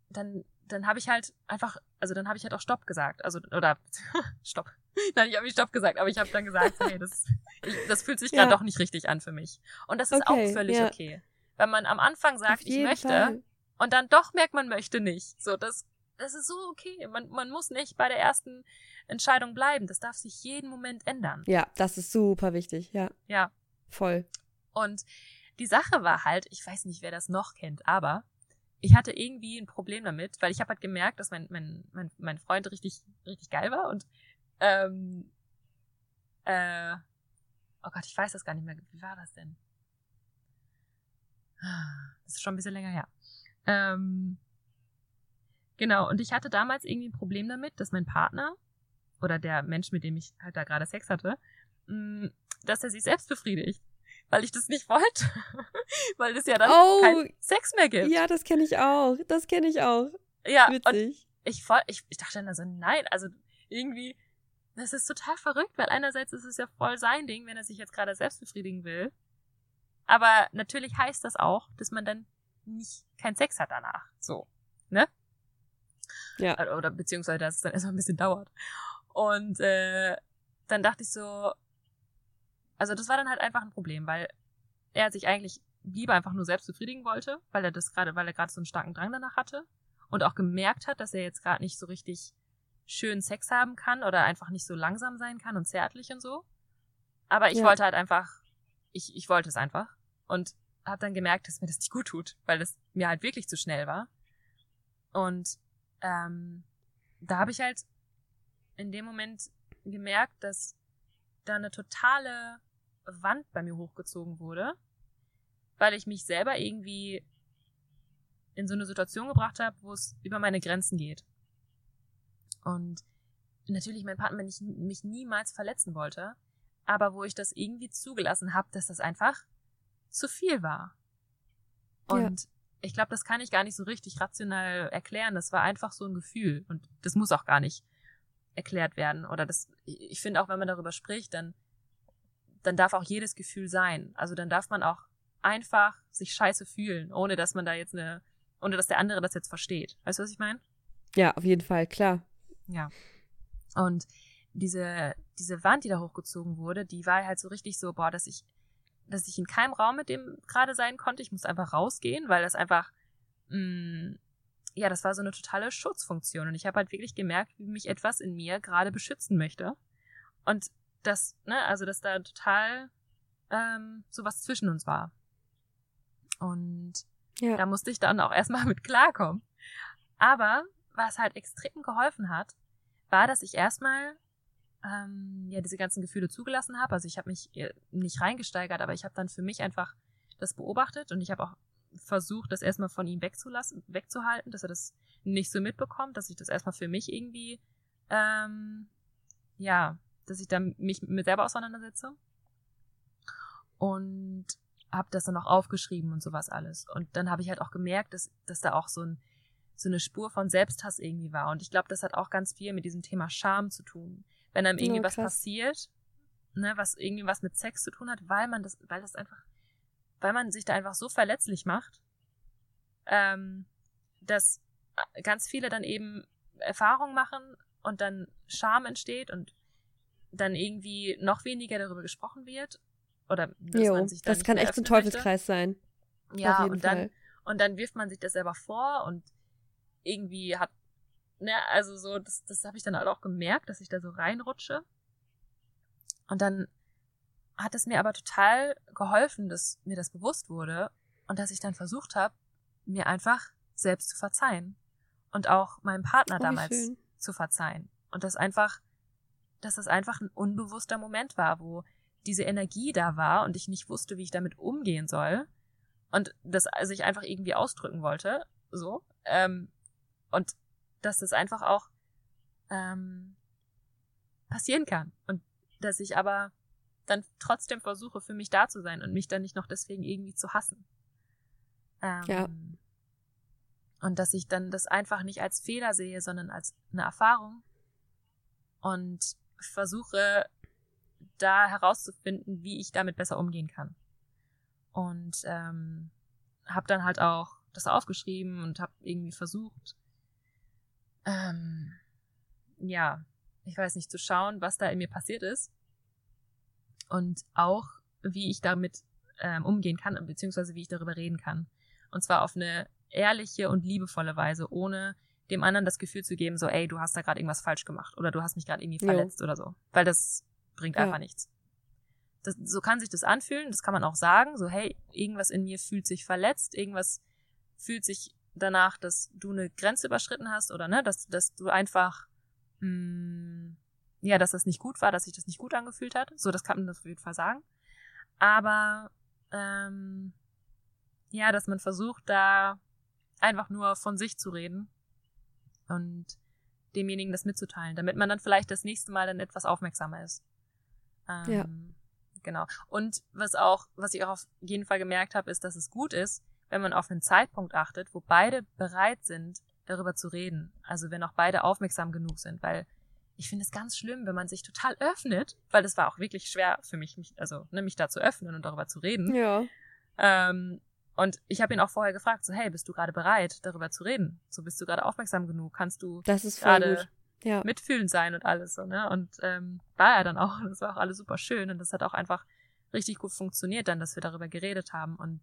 dann dann habe ich halt einfach, also dann habe ich halt auch Stopp gesagt. Also, oder [laughs] Stopp. Nein, ich habe nicht Stopp gesagt, aber ich habe dann gesagt, hey, das, ich, das fühlt sich [laughs] gerade ja. doch nicht richtig an für mich. Und das ist okay, auch völlig ja. okay. Wenn man am Anfang sagt, ich möchte, Fall. Und dann doch merkt, man möchte nicht. So, das, das ist so okay. Man, man muss nicht bei der ersten Entscheidung bleiben. Das darf sich jeden Moment ändern. Ja, das ist super wichtig, ja. Ja. Voll. Und die Sache war halt, ich weiß nicht, wer das noch kennt, aber ich hatte irgendwie ein Problem damit, weil ich habe halt gemerkt, dass mein, mein, mein, mein Freund richtig, richtig geil war und ähm, äh, oh Gott, ich weiß das gar nicht mehr. Wie war das denn? Das ist schon ein bisschen länger her. Ähm, genau, und ich hatte damals irgendwie ein Problem damit, dass mein Partner oder der Mensch, mit dem ich halt da gerade Sex hatte, mh, mm, dass er sich selbst befriedigt weil ich das nicht wollte. [laughs] weil es ja dann oh, keinen Sex mehr gibt. Ja, das kenne ich auch. Das kenne ich auch. Ja, Witzig. ich, voll, ich, ich dachte dann so, nein, also irgendwie, das ist total verrückt, weil einerseits ist es ja voll sein Ding, wenn er sich jetzt gerade selbst befriedigen will. Aber natürlich heißt das auch, dass man dann nicht keinen Sex hat danach. So, ne? Ja. Oder beziehungsweise, dass es dann [laughs] erstmal ein bisschen dauert. Und äh, dann dachte ich so, also das war dann halt einfach ein Problem, weil er sich eigentlich lieber einfach nur selbst befriedigen wollte, weil er das gerade, weil er gerade so einen starken Drang danach hatte und auch gemerkt hat, dass er jetzt gerade nicht so richtig schön Sex haben kann oder einfach nicht so langsam sein kann und zärtlich und so. Aber ich ja. wollte halt einfach, ich, ich wollte es einfach und habe dann gemerkt, dass mir das nicht gut tut, weil es mir halt wirklich zu schnell war. Und ähm, da habe ich halt in dem Moment gemerkt, dass da eine totale Wand bei mir hochgezogen wurde, weil ich mich selber irgendwie in so eine Situation gebracht habe, wo es über meine Grenzen geht. Und natürlich mein Partner mich, mich niemals verletzen wollte, aber wo ich das irgendwie zugelassen habe, dass das einfach zu viel war. Und ja. ich glaube, das kann ich gar nicht so richtig rational erklären. Das war einfach so ein Gefühl und das muss auch gar nicht erklärt werden. Oder das, ich finde auch, wenn man darüber spricht, dann, dann darf auch jedes Gefühl sein. Also dann darf man auch einfach sich scheiße fühlen, ohne dass man da jetzt eine, ohne dass der andere das jetzt versteht. Weißt du, was ich meine? Ja, auf jeden Fall, klar. Ja. Und diese, diese Wand, die da hochgezogen wurde, die war halt so richtig so, boah, dass ich, dass ich in keinem Raum mit dem gerade sein konnte. Ich musste einfach rausgehen, weil das einfach, mh, mm, ja, das war so eine totale Schutzfunktion. Und ich habe halt wirklich gemerkt, wie mich etwas in mir gerade beschützen möchte. Und das, ne, also dass da total ähm, sowas zwischen uns war. Und ja. da musste ich dann auch erstmal [laughs] mit klarkommen. Aber was halt extrem geholfen hat, war, dass ich erstmal ähm, ja diese ganzen Gefühle zugelassen habe. Also ich habe mich äh, nicht reingesteigert, aber ich habe dann für mich einfach das beobachtet und ich habe auch versucht, das erstmal von ihm wegzulassen, wegzuhalten, dass er das nicht so mitbekommt, dass ich das erstmal für mich irgendwie, ähm, ja, dass ich dann mich mit mir selber auseinandersetze. Und habe das dann auch aufgeschrieben und sowas alles. Und dann habe ich halt auch gemerkt, dass, dass da auch so, ein, so eine Spur von Selbsthass irgendwie war. Und ich glaube, das hat auch ganz viel mit diesem Thema Scham zu tun. Wenn einem irgendwie oh, was passiert, ne, was irgendwie was mit Sex zu tun hat, weil man das, weil das einfach weil man sich da einfach so verletzlich macht, ähm, dass ganz viele dann eben Erfahrungen machen und dann Scham entsteht und dann irgendwie noch weniger darüber gesprochen wird oder dass jo, man sich dann das kann echt ein Teufelskreis sein. Ja, und dann und dann wirft man sich das selber vor und irgendwie hat ne, also so das das habe ich dann halt auch gemerkt, dass ich da so reinrutsche. Und dann hat es mir aber total geholfen, dass mir das bewusst wurde und dass ich dann versucht habe, mir einfach selbst zu verzeihen und auch meinem Partner oh, damals zu verzeihen und das einfach, dass das einfach ein unbewusster Moment war, wo diese Energie da war und ich nicht wusste, wie ich damit umgehen soll und das also ich einfach irgendwie ausdrücken wollte, so ähm, und dass das einfach auch ähm, passieren kann und dass ich aber dann trotzdem versuche, für mich da zu sein und mich dann nicht noch deswegen irgendwie zu hassen. Ähm, ja. Und dass ich dann das einfach nicht als Fehler sehe, sondern als eine Erfahrung und versuche da herauszufinden, wie ich damit besser umgehen kann. Und ähm, habe dann halt auch das aufgeschrieben und habe irgendwie versucht, ähm, ja, ich weiß nicht, zu schauen, was da in mir passiert ist und auch, wie ich damit ähm, umgehen kann, beziehungsweise wie ich darüber reden kann. Und zwar auf eine ehrliche und liebevolle Weise, ohne dem anderen das Gefühl zu geben, so, ey, du hast da gerade irgendwas falsch gemacht oder du hast mich gerade irgendwie verletzt jo. oder so. Weil das bringt ja. einfach nichts. Das, so kann sich das anfühlen, das kann man auch sagen, so, hey, irgendwas in mir fühlt sich verletzt, irgendwas fühlt sich danach, dass du eine Grenze überschritten hast oder ne, dass, dass du einfach mh, mm, ja, dass das nicht gut war, dass sich das nicht gut angefühlt hat. So, das kann man auf jeden Fall sagen. Aber ähm, ja, dass man versucht, da einfach nur von sich zu reden und demjenigen das mitzuteilen, damit man dann vielleicht das nächste Mal dann etwas aufmerksamer ist. Ähm, ja. Genau. Und was auch, was ich auch auf jeden Fall gemerkt habe, ist, dass es gut ist, wenn man auf einen Zeitpunkt achtet, wo beide bereit sind, darüber zu reden. Also wenn auch beide aufmerksam genug sind, weil ich finde es ganz schlimm, wenn man sich total öffnet, weil das war auch wirklich schwer für mich, mich also ne, mich da zu öffnen und darüber zu reden. Ja. Ähm, und ich habe ihn auch vorher gefragt, so hey, bist du gerade bereit, darüber zu reden? So bist du gerade aufmerksam genug? Kannst du gerade ja. mitfühlend sein und alles so, ne? Und ähm, war er dann auch. [laughs] Das war auch alles super schön und das hat auch einfach richtig gut funktioniert, dann, dass wir darüber geredet haben und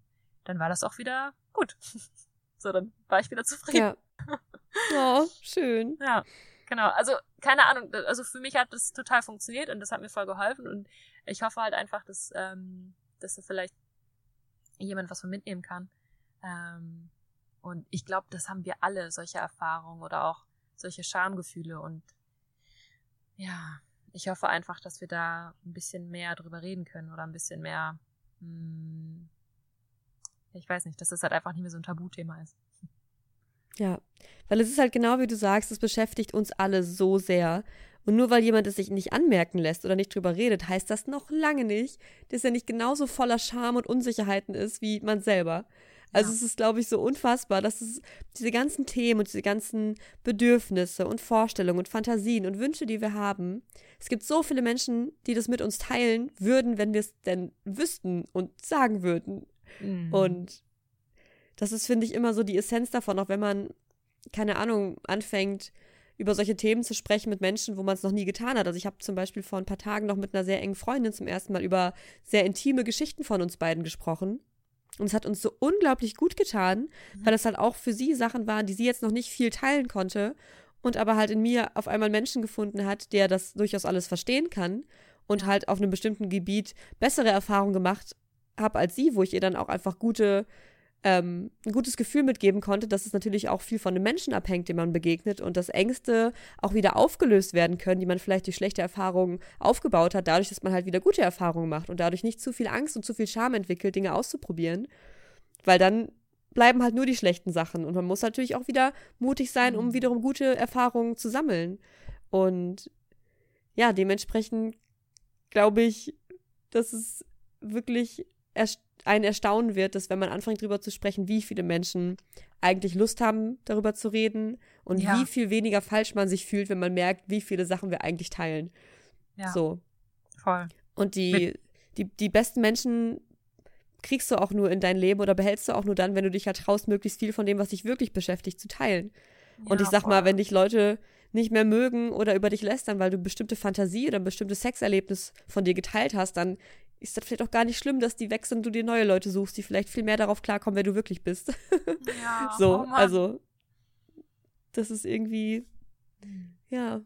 dann war das auch wieder gut. [laughs] so, dann war ich wieder zufrieden. Ja. [laughs] Oh, schön. Ja, genau. Also, keine Ahnung, also für mich hat das total funktioniert und das hat mir voll geholfen und ich hoffe halt einfach, dass, ähm, dass da vielleicht jemand was von mitnehmen kann. Ähm, und ich glaube, das haben wir alle, solche Erfahrungen oder auch solche Schamgefühle und ja, ich hoffe einfach, dass wir da ein bisschen mehr drüber reden können oder ein bisschen mehr, mh, hm, ich weiß nicht, dass das halt einfach nicht mehr so ein Tabuthema ist. Ja, weil es ist halt genau wie du sagst, es beschäftigt uns alle so sehr. Und nur weil jemand es sich nicht anmerken lässt oder nicht drüber redet, heißt das noch lange nicht, dass er nicht genauso voller Scham und Unsicherheiten ist wie man selber. Also ja. es ist, glaube ich, so unfassbar, dass es diese ganzen Themen und diese ganzen Bedürfnisse und Vorstellungen und Fantasien und Wünsche, die wir haben, es gibt so viele Menschen, die das mit uns teilen würden, wenn wir es denn wüssten und sagen würden. Mhm. Und das ist, finde ich, immer so die Essenz davon, auch wenn man, keine Ahnung, anfängt, über solche Themen zu sprechen mit Menschen, wo man es noch nie getan hat. Also ich habe zum Beispiel vor ein paar Tagen noch mit einer sehr engen Freundin zum ersten Mal über sehr intime Geschichten von uns beiden gesprochen. Und es hat uns so unglaublich gut getan, mhm. weil es halt auch für sie Sachen waren, die sie jetzt noch nicht viel teilen konnte und aber halt in mir auf einmal Menschen gefunden hat, der das durchaus alles verstehen kann und halt auf einem bestimmten Gebiet bessere Erfahrungen gemacht habe als sie, wo ich ihr dann auch einfach gute ähm, ein gutes Gefühl mitgeben konnte, dass es natürlich auch viel von dem Menschen abhängt, dem man begegnet und dass Ängste auch wieder aufgelöst werden können, die man vielleicht durch schlechte Erfahrungen aufgebaut hat, dadurch, dass man halt wieder gute Erfahrungen macht und dadurch nicht zu viel Angst und zu viel Scham entwickelt, Dinge auszuprobieren, weil dann bleiben halt nur die schlechten Sachen und man muss natürlich auch wieder mutig sein, um mhm. wiederum gute Erfahrungen zu sammeln und ja, dementsprechend glaube ich, dass es wirklich einen erstaunen wird, dass wenn man anfängt darüber zu sprechen, wie viele Menschen eigentlich Lust haben, darüber zu reden und ja. wie viel weniger falsch man sich fühlt, wenn man merkt, wie viele Sachen wir eigentlich teilen. Ja. So. Voll. Und die, die, die besten Menschen kriegst du auch nur in dein Leben oder behältst du auch nur dann, wenn du dich halt traust, möglichst viel von dem, was dich wirklich beschäftigt, zu teilen. Ja, und ich sag voll. mal, wenn dich Leute nicht mehr mögen oder über dich lästern, weil du bestimmte Fantasie oder ein bestimmtes Sexerlebnis von dir geteilt hast, dann ist das vielleicht auch gar nicht schlimm, dass die weg sind und du dir neue Leute suchst, die vielleicht viel mehr darauf klarkommen, wer du wirklich bist. Ja, [laughs] so, oh also das ist irgendwie ja,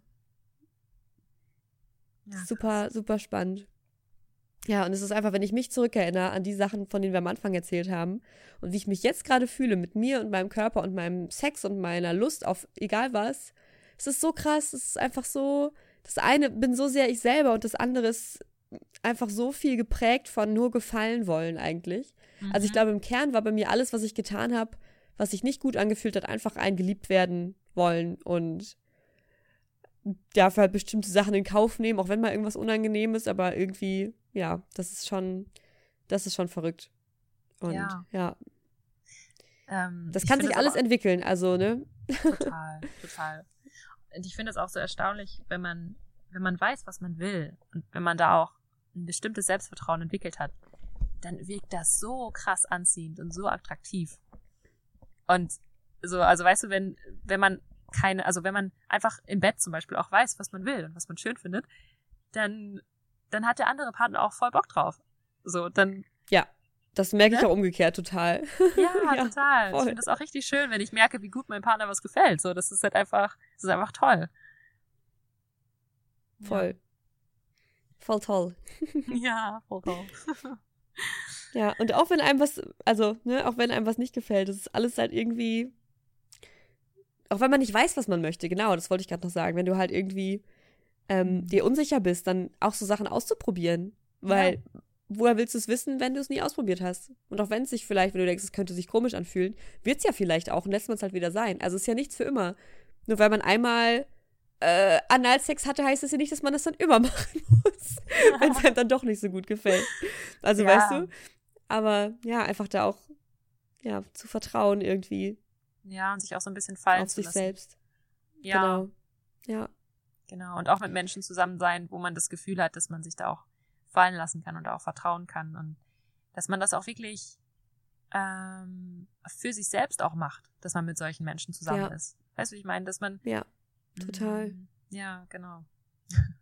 ja super, super spannend. Ja, und es ist einfach, wenn ich mich zurückerinnere an die Sachen, von denen wir am Anfang erzählt haben und wie ich mich jetzt gerade fühle mit mir und meinem Körper und meinem Sex und meiner Lust auf egal was, es ist so krass, es ist einfach so, das eine bin so sehr ich selber und das andere ist einfach so viel geprägt von nur gefallen wollen eigentlich. Mhm. Also ich mhm. glaube, im Kern war bei mir alles, was ich getan habe, was sich nicht gut angefühlt hat, einfach ein geliebt werden wollen und dafür halt bestimmte Sachen in Kauf nehmen, auch wenn mal irgendwas unangenehm ist, aber irgendwie, ja, das ist schon, das ist schon verrückt. Und ja. ja. Ähm, das kann sich alles entwickeln, also, ne? Total, [laughs] total. Und ich finde es auch so erstaunlich, wenn man, wenn man weiß, was man will und wenn man da auch ein bestimmtes Selbstvertrauen entwickelt hat, dann wirkt das so krass anziehend und so attraktiv. Und so, also weißt du, wenn, wenn man keine, also wenn man einfach im Bett zum Beispiel auch weiß, was man will und was man schön findet, dann, dann hat der andere Partner auch voll Bock drauf. So, dann. Ja, das merke ich ne? auch umgekehrt total. [laughs] Ja, [laughs] ja total. Voll. Ich finde das auch richtig schön, wenn ich merke, wie gut meinem Partner was gefällt. So, das ist halt einfach, das ist einfach toll. Voll. Ja. Voll toll. [laughs] ja, voll toll. [laughs] ja, und auch wenn einem was, also, ne, auch wenn einem was nicht gefällt, das ist alles halt irgendwie, auch wenn man nicht weiß, was man möchte, genau, das wollte ich gerade noch sagen, wenn du halt irgendwie ähm, mhm. dir unsicher bist, dann auch so Sachen auszuprobieren, weil ja. woher willst du es wissen, wenn du es nie ausprobiert hast? Und auch wenn es sich vielleicht, wenn du denkst, es könnte sich komisch anfühlen, wird es ja vielleicht auch und lässt man es halt wieder sein. Also es ist ja nichts für immer. Nur weil man einmal äh, Analsex hatte, heißt es ja nicht, dass man das dann immer [laughs] machen muss, wenn es [laughs] einem dann doch nicht so gut gefällt. Also, ja. weißt du? Aber ja, einfach da auch ja, zu vertrauen irgendwie. Ja, und sich auch so ein bisschen fallen Auf zu sich lassen. selbst. Ja. Genau. Ja. Genau. Und auch mit Menschen zusammen sein, wo man das Gefühl hat, dass man sich da auch fallen lassen kann und auch vertrauen kann. Und dass man das auch wirklich ähm, für sich selbst auch macht, dass man mit solchen Menschen zusammen ja. ist. Weißt du, ich meine, dass man ja. Total. Mhm. Ja, genau. [laughs]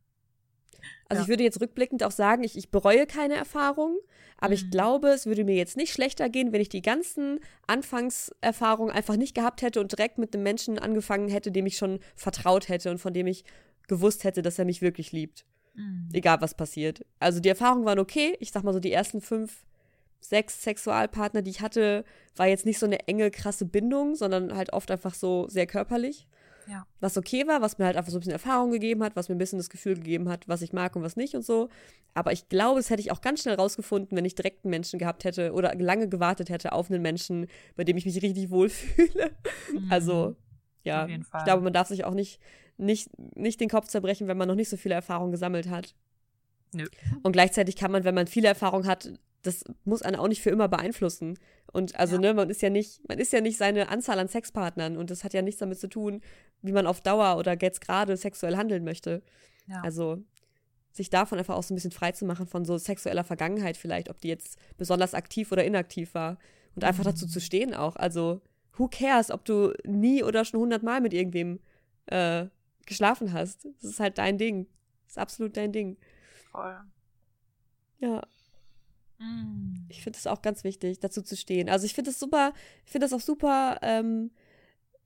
Also Ja. ich würde jetzt rückblickend auch sagen, ich, ich bereue keine Erfahrung, aber ich Mhm. glaube, es würde mir jetzt nicht schlechter gehen, wenn ich die ganzen Anfangserfahrungen einfach nicht gehabt hätte und direkt mit einem Menschen angefangen hätte, dem ich schon vertraut hätte und von dem ich gewusst hätte, dass er mich wirklich liebt. Mhm. Egal was passiert. Also die Erfahrungen waren okay. Ich sag mal so, die ersten fünf, sechs Sexualpartner, die ich hatte, war jetzt nicht so eine enge, krasse Bindung, sondern halt oft einfach so sehr körperlich. Ja. Was okay war, was mir halt einfach so ein bisschen Erfahrung gegeben hat, was mir ein bisschen das Gefühl gegeben hat, was ich mag und was nicht und so. Aber ich glaube, das hätte ich auch ganz schnell rausgefunden, wenn ich direkt einen Menschen gehabt hätte oder lange gewartet hätte auf einen Menschen, bei dem ich mich richtig wohlfühle. Mhm. Also, ja, ich glaube, man darf sich auch nicht, nicht, nicht den Kopf zerbrechen, wenn man noch nicht so viele Erfahrungen gesammelt hat. Nö. Und gleichzeitig kann man, wenn man viele Erfahrung hat, das muss einen auch nicht für immer beeinflussen. Und also, Ja. ne, man ist ja nicht, man ist ja nicht seine Anzahl an Sexpartnern und das hat ja nichts damit zu tun, wie man auf Dauer oder jetzt gerade sexuell handeln möchte. Ja. Also sich davon einfach auch so ein bisschen frei zu machen von so sexueller Vergangenheit vielleicht, ob die jetzt besonders aktiv oder inaktiv war. Und einfach dazu Mhm. zu stehen auch. Also, who cares, ob du nie oder schon hundertmal mit irgendwem äh, geschlafen hast. Das ist halt dein Ding. Das ist absolut dein Ding. Voll. Ja, Mhm. ich finde es auch ganz wichtig, dazu zu stehen. Also ich finde es super, ich finde das auch super ähm,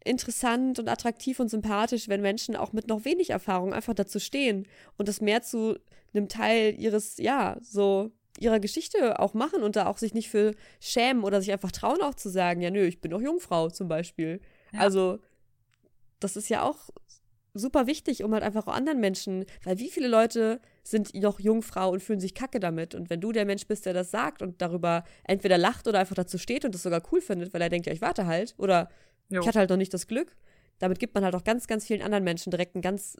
interessant und attraktiv und sympathisch, wenn Menschen auch mit noch wenig Erfahrung einfach dazu stehen und das mehr zu einem Teil ihres, ja, so ihrer Geschichte auch machen und da auch sich nicht für schämen oder sich einfach trauen auch zu sagen, ja, nö, ich bin doch Jungfrau zum Beispiel. Ja. Also das ist ja auch super wichtig, um halt einfach auch anderen Menschen, weil wie viele Leute sind noch Jungfrau und fühlen sich kacke damit. Und wenn du der Mensch bist, der das sagt und darüber entweder lacht oder einfach dazu steht und das sogar cool findet, weil er denkt, ja, ich warte halt oder Jo. ich hatte halt noch nicht das Glück, damit gibt man halt auch ganz, ganz vielen anderen Menschen direkt ein ganz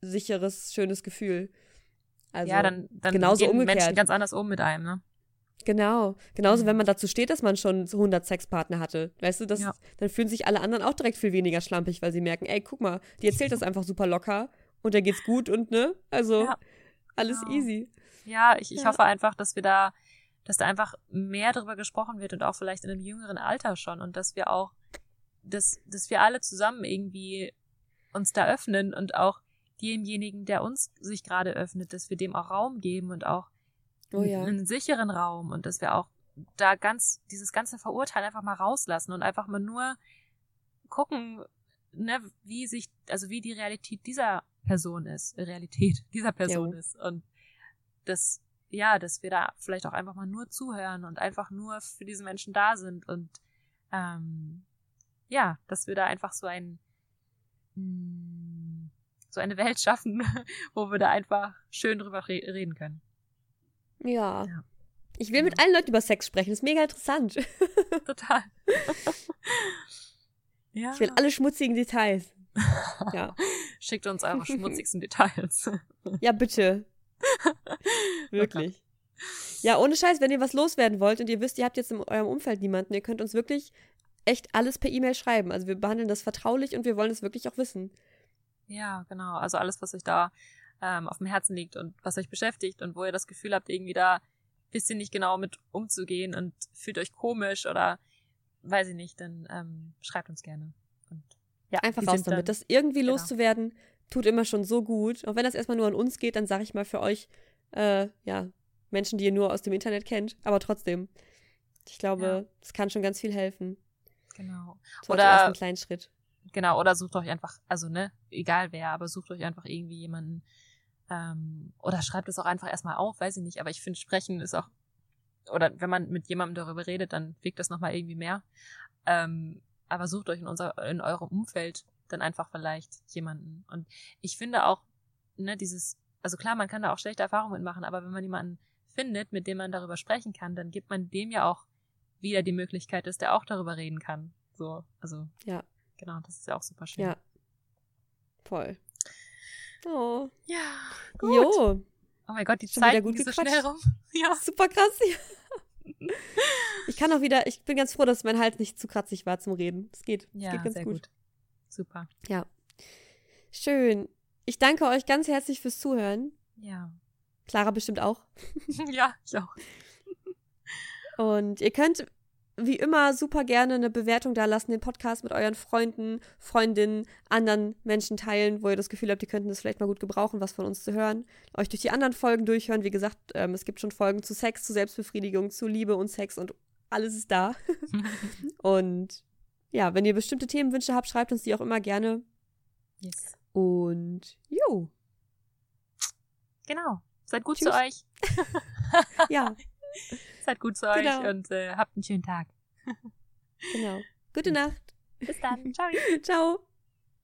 sicheres, schönes Gefühl. Also, ja, dann, dann genauso gehen umgekehrt. Menschen ganz anders um mit einem, ne? Genau. Genauso, Mhm. wenn man dazu steht, dass man schon so 100 Sexpartner hatte. Weißt du, das, Ja. dann fühlen sich alle anderen auch direkt viel weniger schlampig, weil sie merken, ey, guck mal, die erzählt das einfach super locker und der geht's gut und ne? Also, Ja, alles genau. easy. Ja, ich, ich Ja. hoffe einfach, dass wir da, dass da einfach mehr darüber gesprochen wird und auch vielleicht in einem jüngeren Alter schon und dass wir auch, dass, dass wir alle zusammen irgendwie uns da öffnen und auch demjenigen, der uns sich gerade öffnet, dass wir dem auch Raum geben und auch Oh ja. einen sicheren Raum und dass wir auch da ganz, dieses ganze Verurteilen einfach mal rauslassen und einfach mal nur gucken, ne, wie sich, also wie die Realität dieser Person ist, Realität [laughs] dieser Person Jo. ist und das, ja, dass wir da vielleicht auch einfach mal nur zuhören und einfach nur für diese Menschen da sind und ähm, ja, dass wir da einfach so ein mh, so eine Welt [laughs] schaffen, wo wir da einfach schön drüber re reden können. Ja. Ja. Ich will mit allen Leuten über Sex sprechen. Das ist mega interessant. [laughs] Total. [laughs] ja. Ich will alle schmutzigen Details. [laughs] Ja. Schickt uns eure schmutzigsten Details. Ja, bitte. Wirklich. Ja, ohne Scheiß, wenn ihr was loswerden wollt und ihr wisst, ihr habt jetzt in eurem Umfeld niemanden, ihr könnt uns wirklich echt alles per E-Mail schreiben. Also wir behandeln das vertraulich und wir wollen es wirklich auch wissen. Ja, genau. Also alles, was euch da ähm, auf dem Herzen liegt und was euch beschäftigt und wo ihr das Gefühl habt, irgendwie da wisst ihr nicht genau mit umzugehen und fühlt euch komisch oder weiß ich nicht, dann ähm, schreibt uns gerne. Und ja, Einfach raus damit. Das irgendwie genau. loszuwerden, tut immer schon so gut. Auch wenn das erstmal nur an uns geht, dann sage ich mal für euch, äh, ja, Menschen, die ihr nur aus dem Internet kennt. Aber trotzdem, ich glaube, es kann schon ganz viel helfen. Genau. So Oder- ersten kleinen Schritt. Genau, oder sucht euch einfach, also ne, egal wer, aber sucht euch einfach irgendwie jemanden, ähm, oder schreibt es auch einfach erstmal auf, weiß ich nicht, aber ich finde, sprechen ist auch, oder wenn man mit jemandem darüber redet, dann wirkt das nochmal irgendwie mehr. Ähm, aber sucht euch in unser, in eurem Umfeld dann einfach vielleicht jemanden. Und ich finde auch, ne, dieses, also klar, man kann da auch schlechte Erfahrungen mitmachen, aber wenn man jemanden findet, mit dem man darüber sprechen kann, dann gibt man dem ja auch wieder die Möglichkeit, dass der auch darüber reden kann. So, also. Ja. Genau, das ist ja auch super schön. Ja. Voll. Oh. Ja, Jo. Oh mein Gott, die Schon wieder Zeit gut geht so schnell rum. [laughs] Ja. Super krass. [laughs] Ich kann auch wieder, ich bin ganz froh, dass mein Hals nicht zu kratzig war zum Reden. Es geht. Es Ja, geht ganz sehr gut. gut. Super. Schön. Ich danke euch ganz herzlich fürs Zuhören. Ja. Clara bestimmt auch. [laughs] ja, ich auch. Und ihr könnt wie immer super gerne eine Bewertung da lassen, den Podcast mit euren Freunden, Freundinnen, anderen Menschen teilen, wo ihr das Gefühl habt, die könnten das vielleicht mal gut gebrauchen, was von uns zu hören. Euch durch die anderen Folgen durchhören. Wie gesagt, ähm, es gibt schon Folgen zu Sex, zu Selbstbefriedigung, zu Liebe und Sex und alles ist da. [laughs] und ja, wenn ihr bestimmte Themenwünsche habt, schreibt uns die auch immer gerne. Yes. Und jo. Genau. Seid gut Tschüss. zu euch. [laughs] ja. [laughs] [laughs] Seid gut zu genau. euch und äh, habt einen schönen Tag. [laughs] genau. Gute Nacht. Bis dann. [laughs] Ciao. Ciao.